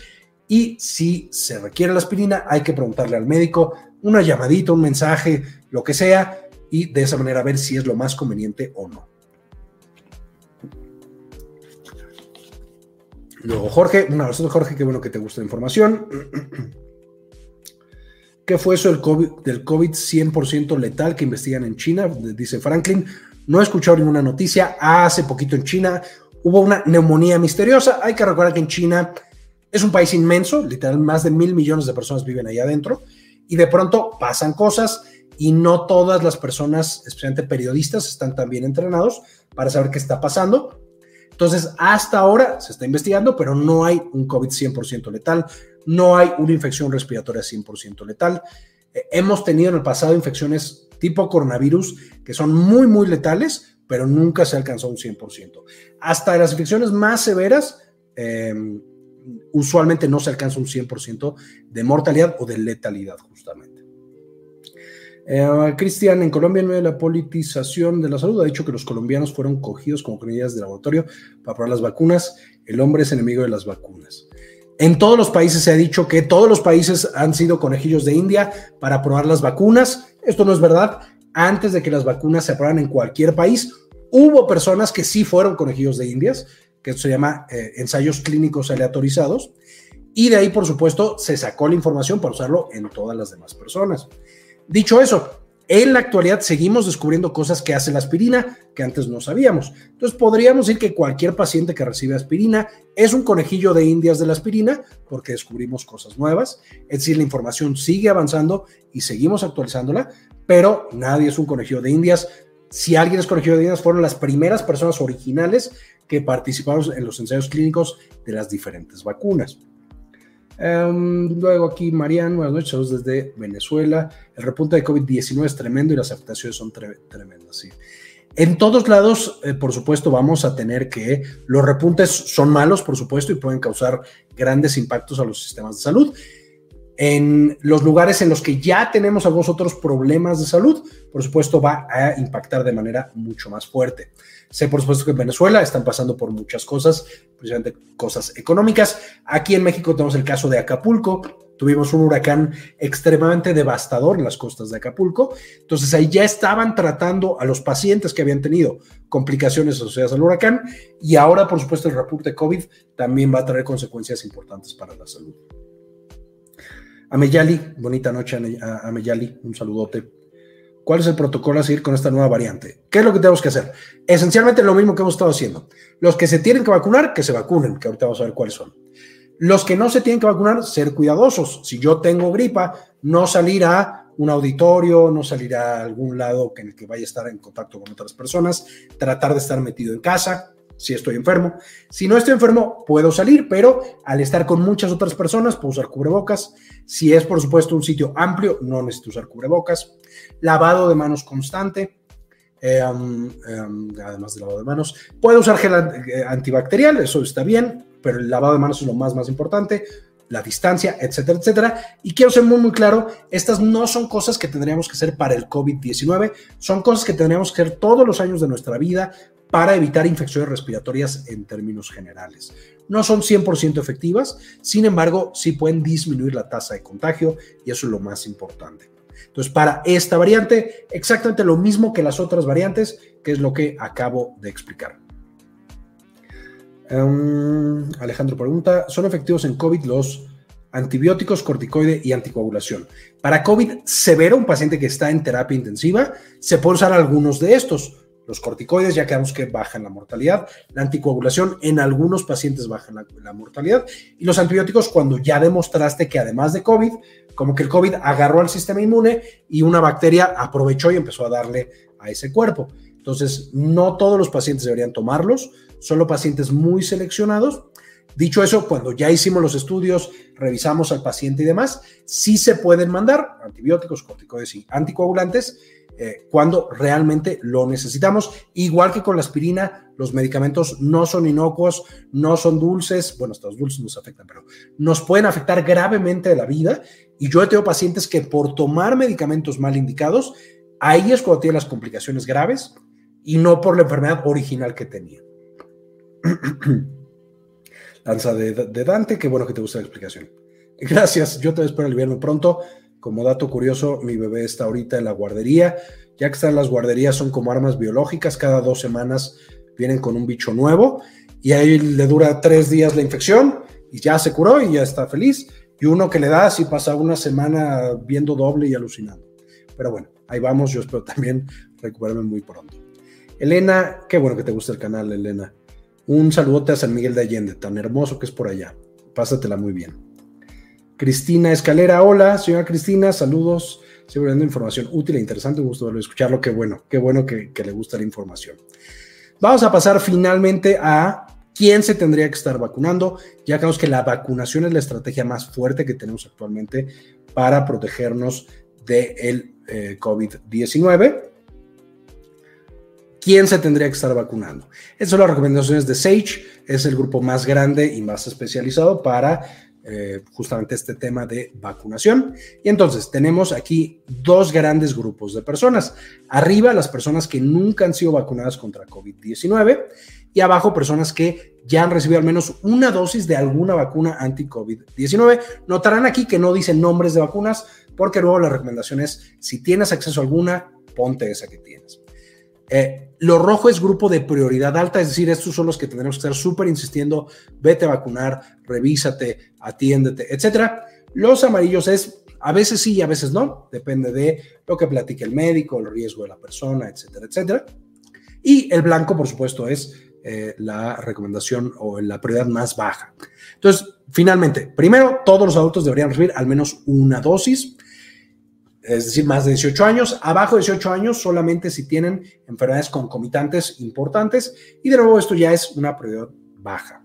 Y si se requiere la aspirina, hay que preguntarle al médico una llamadita, un mensaje, lo que sea, y de esa manera ver si es lo más conveniente o no. Luego, Jorge, un abrazo, Jorge, qué bueno que te gusta la información. ¿Qué fue eso del COVID, del COVID 100% letal que investigan en China? Dice Franklin. No he escuchado ninguna noticia. Hace poquito en China hubo una neumonía misteriosa. Hay que recordar que en China es un país inmenso, literal, más de mil millones de personas viven ahí adentro. Y de pronto pasan cosas y no todas las personas, especialmente periodistas, están tan bien entrenados para saber qué está pasando. Entonces, hasta ahora se está investigando, pero no hay un COVID 100% letal, no hay una infección respiratoria 100% letal. Eh, hemos tenido en el pasado infecciones tipo coronavirus que son muy, muy letales, pero nunca se alcanzó un 100%. Hasta las infecciones más severas, em, usualmente no se alcanza un 100% de mortalidad o de letalidad, justamente. Eh, Cristian, en Colombia, en medio de la politización de la salud, ha dicho que los colombianos fueron cogidos como medidas de laboratorio para probar las vacunas. El hombre es enemigo de las vacunas. En todos los países se ha dicho que todos los países han sido conejillos de India para probar las vacunas. Esto no es verdad. Antes de que las vacunas se aprobaran en cualquier país, hubo personas que sí fueron conejillos de Indias, que se llama eh, ensayos clínicos aleatorizados. Y de ahí, por supuesto, se sacó la información para usarlo en todas las demás personas. Dicho eso, en la actualidad seguimos descubriendo cosas que hace la aspirina que antes no sabíamos. Entonces podríamos decir que cualquier paciente que recibe aspirina es un conejillo de indias de la aspirina porque descubrimos cosas nuevas. Es decir, la información sigue avanzando y seguimos actualizándola, pero nadie es un conejillo de indias. Si alguien es conejillo de indias, fueron las primeras personas originales que participaron en los ensayos clínicos de las diferentes vacunas. Em, luego aquí, Marian, buenas noches, saludos desde Venezuela. El repunte de COVID-19 es tremendo y las afectaciones son tremendas, sí. En todos lados, eh, por supuesto, vamos a tener que los repuntes son malos, por supuesto, y pueden causar grandes impactos a los sistemas de salud en los lugares en los que ya tenemos algunos otros problemas de salud, por supuesto va a impactar de manera mucho más fuerte. Sé por supuesto que en Venezuela están pasando por muchas cosas, precisamente cosas económicas. Aquí en México tenemos el caso de Acapulco, tuvimos un huracán extremadamente devastador en las costas de Acapulco. Entonces ahí ya estaban tratando a los pacientes que habían tenido complicaciones asociadas al huracán y ahora, por supuesto, el reporte COVID también va a traer consecuencias importantes para la salud. Ameyali, bonita noche, Ameyali, un saludote. ¿Cuál es el protocolo a seguir con esta nueva variante? ¿Qué es lo que tenemos que hacer? Esencialmente lo mismo que hemos estado haciendo. Los que se tienen que vacunar, que se vacunen, que ahorita vamos a ver cuáles son. Los que no se tienen que vacunar, ser cuidadosos. Si yo tengo gripa, no salir a un auditorio, no salir a algún lado en el que vaya a estar en contacto con otras personas, tratar de estar metido en casa, si estoy enfermo. Si no estoy enfermo, puedo salir, pero al estar con muchas otras personas, puedo usar cubrebocas. Si es, por supuesto, un sitio amplio, no necesito usar cubrebocas. Lavado de manos constante, eh, um, um, además del lavado de manos. Puedo usar gel eh, antibacterial, eso está bien, pero el lavado de manos es lo más, más importante la distancia, etcétera, etcétera. Y quiero ser muy, muy claro, estas no son cosas que tendríamos que hacer para el COVID-19, son cosas que tendríamos que hacer todos los años de nuestra vida para evitar infecciones respiratorias en términos generales. No son 100% efectivas, sin embargo, sí pueden disminuir la tasa de contagio y eso es lo más importante. Entonces, para esta variante, exactamente lo mismo que las otras variantes, que es lo que acabo de explicar. Um, Alejandro pregunta, ¿son efectivos en COVID los antibióticos, corticoide y anticoagulación? Para COVID severo, un paciente que está en terapia intensiva, se puede usar algunos de estos los corticoides ya quedamos que bajan la mortalidad, la anticoagulación en algunos pacientes baja la, mortalidad y los antibióticos cuando ya demostraste que además de COVID, como que el COVID agarró al sistema inmune y una bacteria aprovechó y empezó a darle a ese cuerpo. Entonces, no todos los pacientes deberían tomarlos, solo pacientes muy seleccionados. Dicho eso, cuando ya hicimos los estudios, revisamos al paciente y demás, sí se pueden mandar antibióticos, corticoides y anticoagulantes eh, cuando realmente lo necesitamos. Igual que con la aspirina, los medicamentos no son inocuos, no son dulces, bueno, estos dulces nos afectan, pero nos pueden afectar gravemente la vida. Y yo he tenido pacientes que por tomar medicamentos mal indicados, ahí es cuando tienen las complicaciones graves y no por la enfermedad original que tenían. Lanza de, Dante, qué bueno que te gusta la explicación. Gracias, yo te espero aliviarme pronto. Como dato curioso, mi bebé está ahorita en la guardería. Ya que están las guarderías, son como armas biológicas. Cada dos semanas vienen con un bicho nuevo y ahí le dura tres días la infección y ya se curó y ya está feliz. Y uno que le da si pasa una semana viendo doble y alucinando. Pero bueno, ahí vamos. Yo espero también recuperarme muy pronto. Elena, qué bueno que te gusta el canal, Elena. Un saludote a San Miguel de Allende, tan hermoso que es por allá. Pásatela muy bien. Cristina Escalera, hola, señora Cristina, saludos. Siempre dando información útil e interesante, un gusto escucharlo, qué bueno, qué bueno que, le gusta la información. Vamos a pasar finalmente a quién se tendría que estar vacunando. Ya sabemos que la vacunación es la estrategia más fuerte que tenemos actualmente para protegernos del eh, COVID-19. ¿Quién se tendría que estar vacunando? Esas son las recomendaciones de SAGE, es el grupo más grande y más especializado para eh, justamente este tema de vacunación. Y entonces tenemos aquí dos grandes grupos de personas. Arriba las personas que nunca han sido vacunadas contra COVID-19 y abajo personas que ya han recibido al menos una dosis de alguna vacuna anti-COVID-19. Notarán aquí que no dicen nombres de vacunas porque luego la recomendación es si tienes acceso a alguna, ponte esa que tienes. Eh, lo rojo es grupo de prioridad alta, es decir, estos son los que tendremos que estar súper insistiendo, vete a vacunar, revísate, atiéndete, etcétera. Los amarillos es a veces sí y a veces no, depende de lo que platique el médico, el riesgo de la persona, etcétera, etcétera. Y el blanco, por supuesto, es eh, la recomendación o la prioridad más baja. Entonces, finalmente, primero, todos los adultos deberían recibir al menos una dosis es decir, más de 18 años. Abajo de 18 años solamente si tienen enfermedades concomitantes importantes y de nuevo esto ya es una prioridad baja.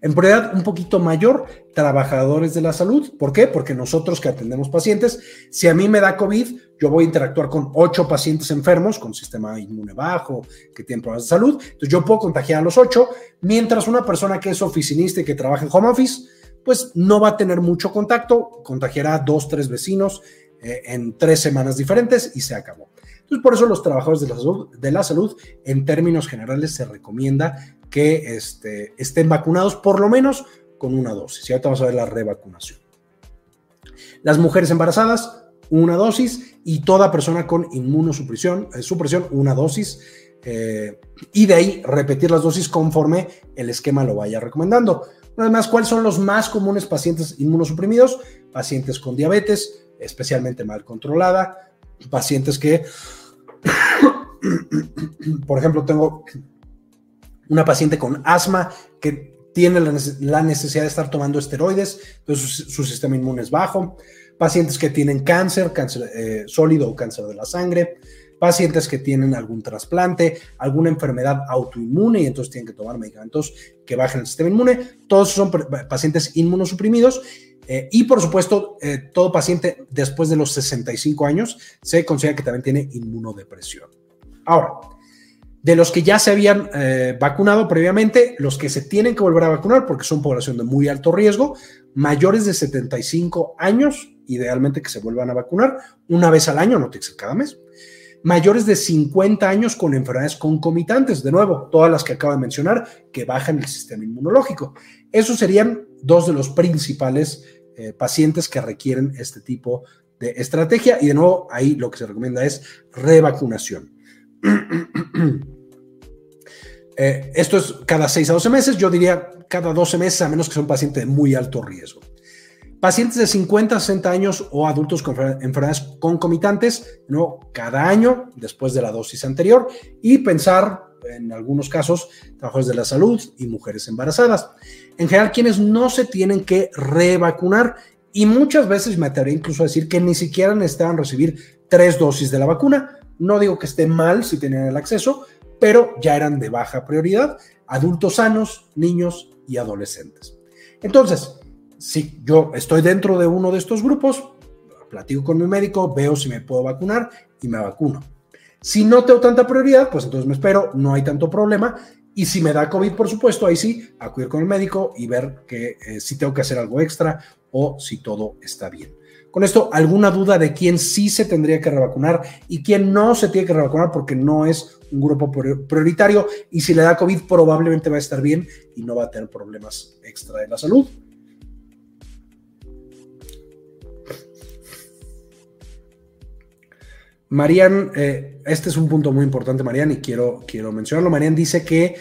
En prioridad un poquito mayor, trabajadores de la salud. ¿Por qué? Porque nosotros que atendemos pacientes, si a mí me da COVID, yo voy a interactuar con ocho pacientes enfermos con sistema inmune bajo, que tienen problemas de salud. Entonces yo puedo contagiar a los ocho, mientras una persona que es oficinista y que trabaja en home office, pues no va a tener mucho contacto, contagiará a dos, tres vecinos eh, en tres semanas diferentes y se acabó. Entonces, por eso los trabajadores de la salud, de la salud en términos generales, se recomienda que este, estén vacunados por lo menos con una dosis. Y ahorita vamos a ver la revacunación. Las mujeres embarazadas, una dosis, y toda persona con inmunosupresión, eh, supresión, una dosis. Eh, y de ahí repetir las dosis conforme el esquema lo vaya recomendando. Vez más, ¿cuáles son los más comunes pacientes inmunosuprimidos? Pacientes con diabetes, especialmente mal controlada, pacientes que, por ejemplo, tengo una paciente con asma que tiene la necesidad de estar tomando esteroides, entonces su, sistema inmune es bajo, pacientes que tienen cáncer, cáncer eh, sólido o cáncer de la sangre, pacientes que tienen algún trasplante, alguna enfermedad autoinmune y entonces tienen que tomar medicamentos que bajen el sistema inmune. Todos son pacientes inmunosuprimidos eh, y por supuesto, eh, todo paciente después de los 65 años se considera que también tiene inmunodepresión. Ahora, de los que ya se habían eh, vacunado previamente, los que se tienen que volver a vacunar porque son población de muy alto riesgo, mayores de 75 años, idealmente que se vuelvan a vacunar una vez al año, no tiene que cada mes. Mayores de 50 años con enfermedades concomitantes, de nuevo, todas las que acabo de mencionar, que bajan el sistema inmunológico. Esos serían dos de los principales eh, pacientes que requieren este tipo de estrategia y de nuevo ahí lo que se recomienda es revacunación. Eh, esto es cada 6 a 12 meses, yo diría cada 12 meses, a menos que sea un paciente de muy alto riesgo. Pacientes de 50 a 60 años o adultos con enfermedades concomitantes, ¿no? cada año después de la dosis anterior y pensar en algunos casos trabajadores de la salud y mujeres embarazadas. En general, quienes no se tienen que revacunar y muchas veces me atrevería incluso a decir que ni siquiera necesitaban recibir tres dosis de la vacuna. No digo que esté mal si tenían el acceso, pero ya eran de baja prioridad, adultos sanos, niños y adolescentes. Entonces, si yo estoy dentro de uno de estos grupos, platico con mi médico, veo si me puedo vacunar y me vacuno. Si no tengo tanta prioridad, pues entonces me espero, no hay tanto problema. Y si me da COVID, por supuesto, ahí sí, acudir con el médico y ver que eh, si tengo que hacer algo extra o si todo está bien. Con esto, ¿alguna duda de quién sí se tendría que revacunar y quién no se tiene que revacunar porque no es un grupo prioritario? Y si le da COVID, probablemente va a estar bien y no va a tener problemas extra de la salud. Marian, eh, este es un punto muy importante, Marian, y quiero, quiero mencionarlo. Marian dice que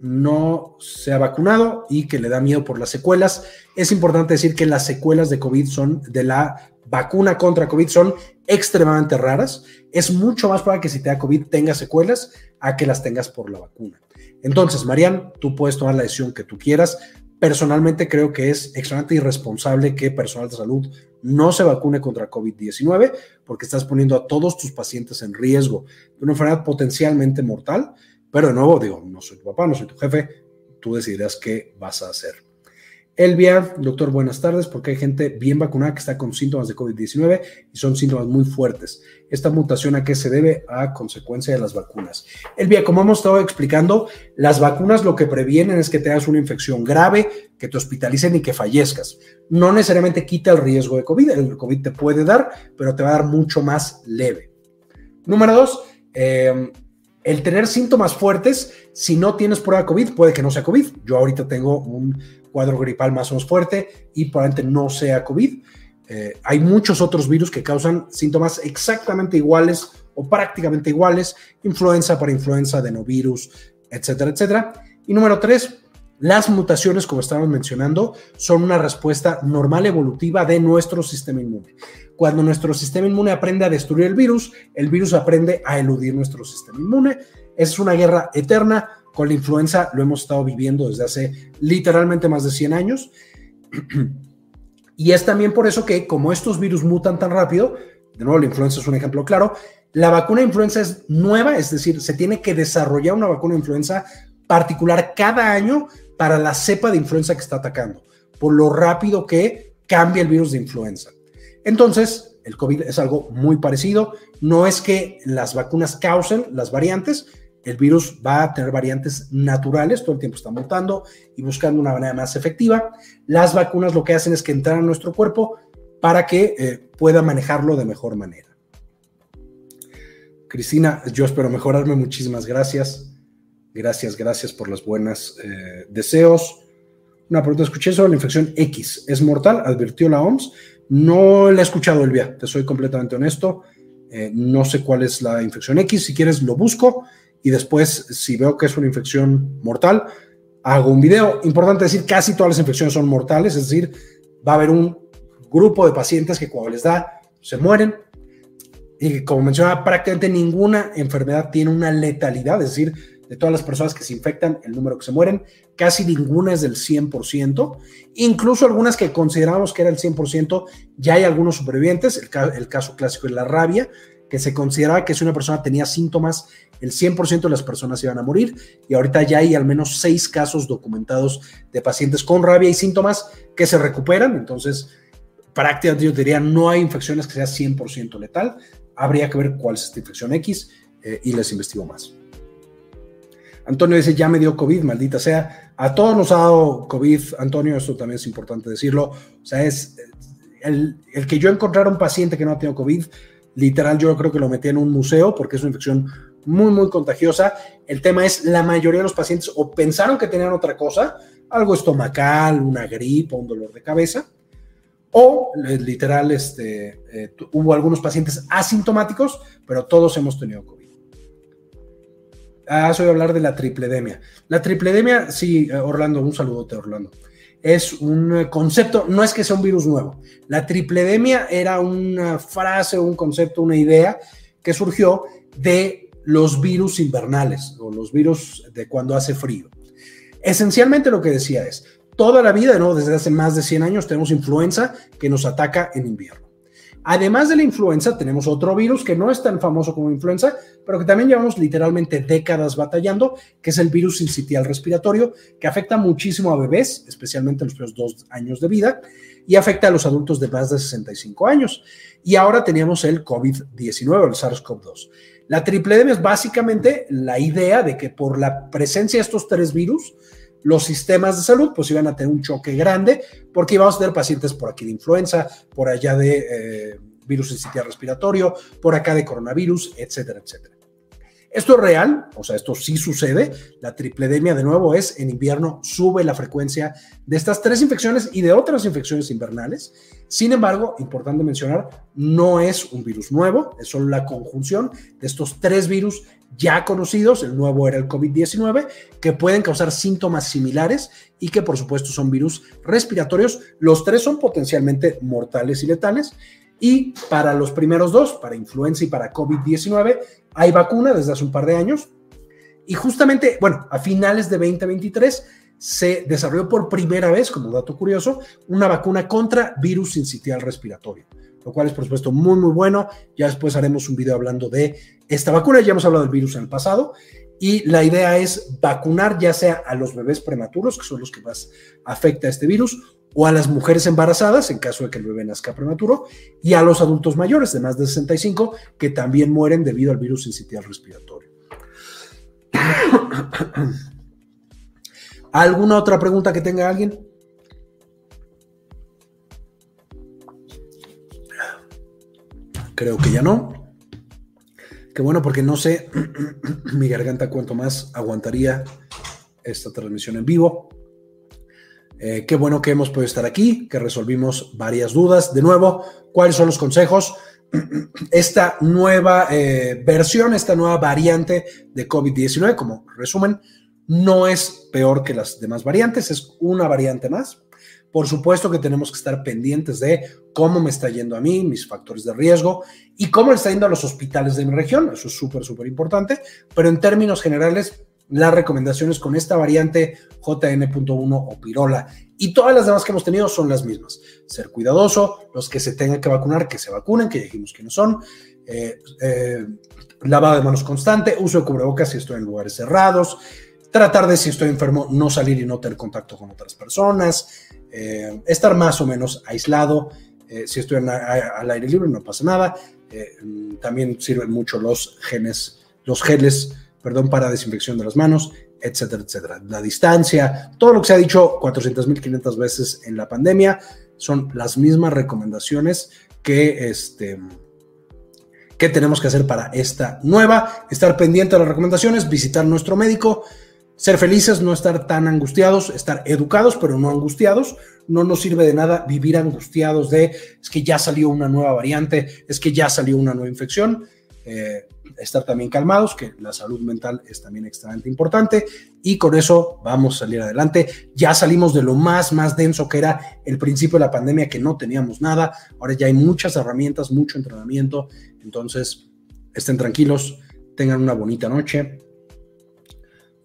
no se ha vacunado y que le da miedo por las secuelas. Es importante decir que las secuelas de COVID son de la vacuna contra COVID son extremadamente raras. Es mucho más probable que si te da COVID tengas secuelas a que las tengas por la vacuna. Entonces, Marian, tú puedes tomar la decisión que tú quieras. Personalmente creo que es extremadamente irresponsable que personal de salud no se vacune contra COVID-19 porque estás poniendo a todos tus pacientes en riesgo de una enfermedad potencialmente mortal. Pero de nuevo, digo, no soy tu papá, no soy tu jefe, tú decidirás qué vas a hacer. Elvia, doctor, buenas tardes, porque hay gente bien vacunada que está con síntomas de COVID-19 y son síntomas muy fuertes. ¿Esta mutación a qué se debe? A consecuencia de las vacunas. Elvia, como hemos estado explicando, las vacunas lo que previenen es que tengas una infección grave, que te hospitalicen y que fallezcas. No necesariamente quita el riesgo de COVID, el COVID te puede dar, pero te va a dar mucho más leve. Número dos, eh, el tener síntomas fuertes, si no tienes prueba COVID, puede que no sea COVID. Yo ahorita tengo un cuadro gripal más o menos fuerte y probablemente no sea COVID. Eh, hay muchos otros virus que causan síntomas exactamente iguales o prácticamente iguales, influenza para influenza, adenovirus, etcétera, etcétera. Y número tres, las mutaciones, como estábamos mencionando, son una respuesta normal evolutiva de nuestro sistema inmune. Cuando nuestro sistema inmune aprende a destruir el virus, el virus aprende a eludir nuestro sistema inmune. Es una guerra eterna. Con la influenza lo hemos estado viviendo desde hace literalmente más de 100 años. Y es también por eso que como estos virus mutan tan rápido, de nuevo la influenza es un ejemplo claro, la vacuna de influenza es nueva, es decir, se tiene que desarrollar una vacuna de influenza particular cada año para la cepa de influenza que está atacando, por lo rápido que cambia el virus de influenza. Entonces, el COVID es algo muy parecido. No es que las vacunas causen las variantes, el virus va a tener variantes naturales, todo el tiempo está mutando y buscando una manera más efectiva. Las vacunas lo que hacen es que entran a nuestro cuerpo para que eh, pueda manejarlo de mejor manera. Cristina, yo espero mejorarme. Muchísimas gracias. Gracias, gracias por los buenos eh, deseos. Una pregunta, escuché sobre la infección X. ¿Es mortal? Advirtió la OMS No le he escuchado el vía, te soy completamente honesto. Eh, no sé cuál es la infección X. Si quieres, lo busco y después, si veo que es una infección mortal, hago un video. Importante decir, casi todas las infecciones son mortales, es decir, va a haber un grupo de pacientes que cuando les da, se mueren. Y como mencionaba, prácticamente ninguna enfermedad tiene una letalidad, es decir, de todas las personas que se infectan, el número que se mueren, casi ninguna es del 100%, incluso algunas que consideramos que era el 100%, ya hay algunos supervivientes, el, el caso clásico es la rabia, que se consideraba que si una persona tenía síntomas, el 100% de las personas iban a morir, y ahorita ya hay al menos seis casos documentados de pacientes con rabia y síntomas que se recuperan, entonces prácticamente yo diría no hay infecciones que sea 100% letal, habría que ver cuál es esta infección X eh, y les investigo más. Antonio dice, ya me dio COVID, maldita sea. A todos nos ha dado COVID, Antonio, esto también es importante decirlo. O sea, es el, que yo encontrara un paciente que no ha tenido COVID, literal yo creo que lo metí en un museo porque es una infección muy, muy contagiosa. El tema es, la mayoría de los pacientes o pensaron que tenían otra cosa, algo estomacal, una gripe, un dolor de cabeza, o eh, literal, este, eh, hubo algunos pacientes asintomáticos, pero todos hemos tenido COVID. Ah, soy hablar de la tripledemia. La tripledemia, sí, eh, Orlando, un saludote, Orlando. Es un eh, concepto, no es que sea un virus nuevo. La tripledemia era una frase, un concepto, una idea que surgió de los virus invernales o los virus de cuando hace frío. Esencialmente lo que decía es, toda la vida, ¿no? desde hace más de 100 años, tenemos influenza que nos ataca en invierno. Además de la influenza, tenemos otro virus que no es tan famoso como influenza, pero que también llevamos literalmente décadas batallando, que es el virus sincitial respiratorio, que afecta muchísimo a bebés, especialmente en los primeros dos años de vida, y afecta a los adultos de más de 65 años. Y ahora teníamos el COVID-19, el SARS-CoV-2. La tripledemia es básicamente la idea de que por la presencia de estos tres virus, los sistemas de salud pues iban a tener un choque grande porque íbamos a tener pacientes por aquí de influenza, por allá de eh, virus sitio respiratorio, por acá de coronavirus, etcétera, etcétera. Esto es real, o sea, esto sí sucede. La tripledemia, de nuevo, es en invierno sube la frecuencia de estas tres infecciones y de otras infecciones invernales. Sin embargo, importante mencionar, no es un virus nuevo, es solo la conjunción de estos tres virus ya conocidos, el nuevo era el COVID-19, que pueden causar síntomas similares y que por supuesto son virus respiratorios. Los tres son potencialmente mortales y letales. Y para los primeros dos, para influenza y para COVID-19, hay vacuna desde hace un par de años. Y justamente, bueno, a finales de 2023 se desarrolló por primera vez, como dato curioso, una vacuna contra virus sincitial respiratorio, lo cual es por supuesto muy, muy bueno. Ya después haremos un video hablando de esta vacuna, ya hemos hablado del virus en el pasado, y la idea es vacunar ya sea a los bebés prematuros, que son los que más afecta este virus, o a las mujeres embarazadas, en caso de que el bebé nazca prematuro, y a los adultos mayores de más de 65, que también mueren debido al virus incitial respiratorio. ¿Alguna otra pregunta que tenga alguien? Creo que ya no. Qué bueno, porque no sé mi garganta cuánto más aguantaría esta transmisión en vivo. Eh, qué bueno que hemos podido estar aquí, que resolvimos varias dudas. De nuevo, ¿cuáles son los consejos? Esta nueva eh, versión, esta nueva variante de COVID-19, como resumen, no es peor que las demás variantes, es una variante más. Por supuesto que tenemos que estar pendientes de cómo me está yendo a mí, mis factores de riesgo y cómo le está yendo a los hospitales de mi región. Eso es súper, súper importante. Pero en términos generales, las recomendaciones con esta variante JN.1 o pirola y todas las demás que hemos tenido son las mismas. Ser cuidadoso, los que se tengan que vacunar, que se vacunen, que dijimos que no son. Eh, eh, lavado de manos constante, uso de cubrebocas si estoy en lugares cerrados, tratar de si estoy enfermo no salir y no tener contacto con otras personas, eh, estar más o menos aislado. Eh, si estoy al aire libre no pasa nada. Eh, también sirven mucho los genes, los geles, perdón, para desinfección de las manos, etcétera, etcétera. La distancia, todo lo que se ha dicho 400.500 veces en la pandemia son las mismas recomendaciones que este que tenemos que hacer para esta nueva, estar pendiente de las recomendaciones, visitar nuestro médico, ser felices, no estar tan angustiados, estar educados, pero no angustiados. no nos sirve de nada vivir angustiados de es que ya salió una nueva variante, es que ya salió una nueva infección. Eh, estar también calmados, que la salud mental es también extremadamente importante y con eso vamos a salir adelante. Ya salimos de lo más, más denso que era el principio de la pandemia, que no teníamos nada. Ahora ya hay muchas herramientas, mucho entrenamiento. Entonces, estén tranquilos, tengan una bonita noche.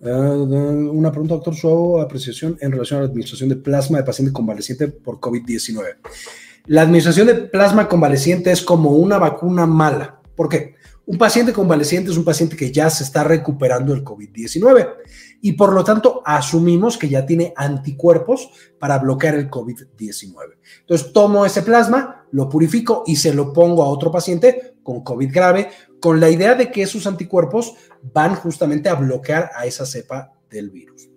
Uh, una pregunta, doctor, su apreciación en relación a la administración de plasma de paciente convaleciente por COVID-19. La administración de plasma convaleciente es como una vacuna mala. ¿Por qué? Un paciente convaleciente es un paciente que ya se está recuperando del COVID-19 y por lo tanto asumimos que ya tiene anticuerpos para bloquear el COVID-19. Entonces tomo ese plasma, lo purifico y se lo pongo a otro paciente con COVID grave con la idea de que esos anticuerpos van justamente a bloquear a esa cepa del virus.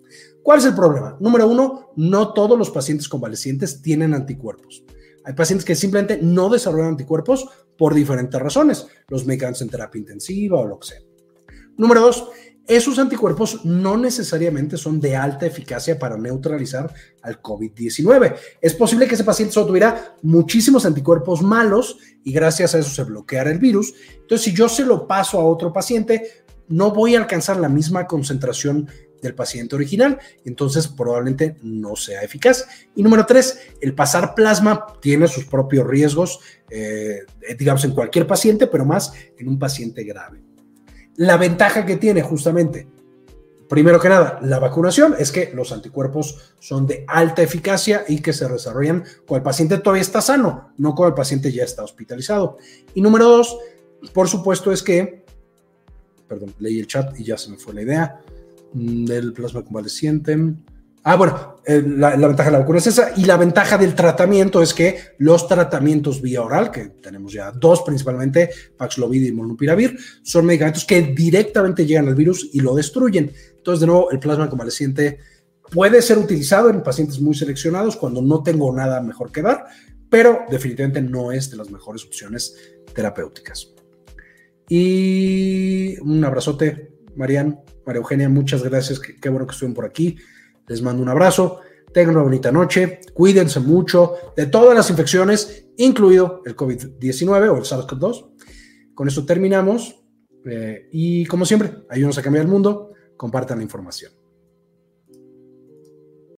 ¿Cuál es el problema? Número uno, no todos los pacientes convalecientes tienen anticuerpos. Hay pacientes que simplemente no desarrollan anticuerpos por diferentes razones, los medicamentos en terapia intensiva o lo que sea. Número dos, esos anticuerpos no necesariamente son de alta eficacia para neutralizar al COVID-19. Es posible que ese paciente solo tuviera muchísimos anticuerpos malos y gracias a eso se bloqueara el virus. Entonces, si yo se lo paso a otro paciente, no voy a alcanzar la misma concentración del paciente original, entonces probablemente no sea eficaz. Y número tres, el pasar plasma tiene sus propios riesgos, eh, digamos, en cualquier paciente, pero más en un paciente grave. La ventaja que tiene justamente, primero que nada, la vacunación es que los anticuerpos son de alta eficacia y que se desarrollan cuando el paciente todavía está sano, no cuando el paciente ya está hospitalizado. Y número dos, por supuesto, es que, perdón, leí el chat y ya se me fue la idea del plasma convaleciente. Ah, bueno, eh, la, ventaja de la vacuna es esa y la ventaja del tratamiento es que los tratamientos vía oral, que tenemos ya dos principalmente, Paxlovid y Molnupiravir, son medicamentos que directamente llegan al virus y lo destruyen. Entonces, de nuevo, el plasma convaleciente puede ser utilizado en pacientes muy seleccionados cuando no tengo nada mejor que dar, pero definitivamente no es de las mejores opciones terapéuticas. Y un abrazote, Marian. María Eugenia, muchas gracias. Qué, bueno que estuvieron por aquí. Les mando un abrazo. Tengan una bonita noche. Cuídense mucho de todas las infecciones, incluido el COVID-19 o el SARS-CoV-2. Con esto terminamos. Eh, y como siempre, ayúdenos a cambiar el mundo. Compartan la información.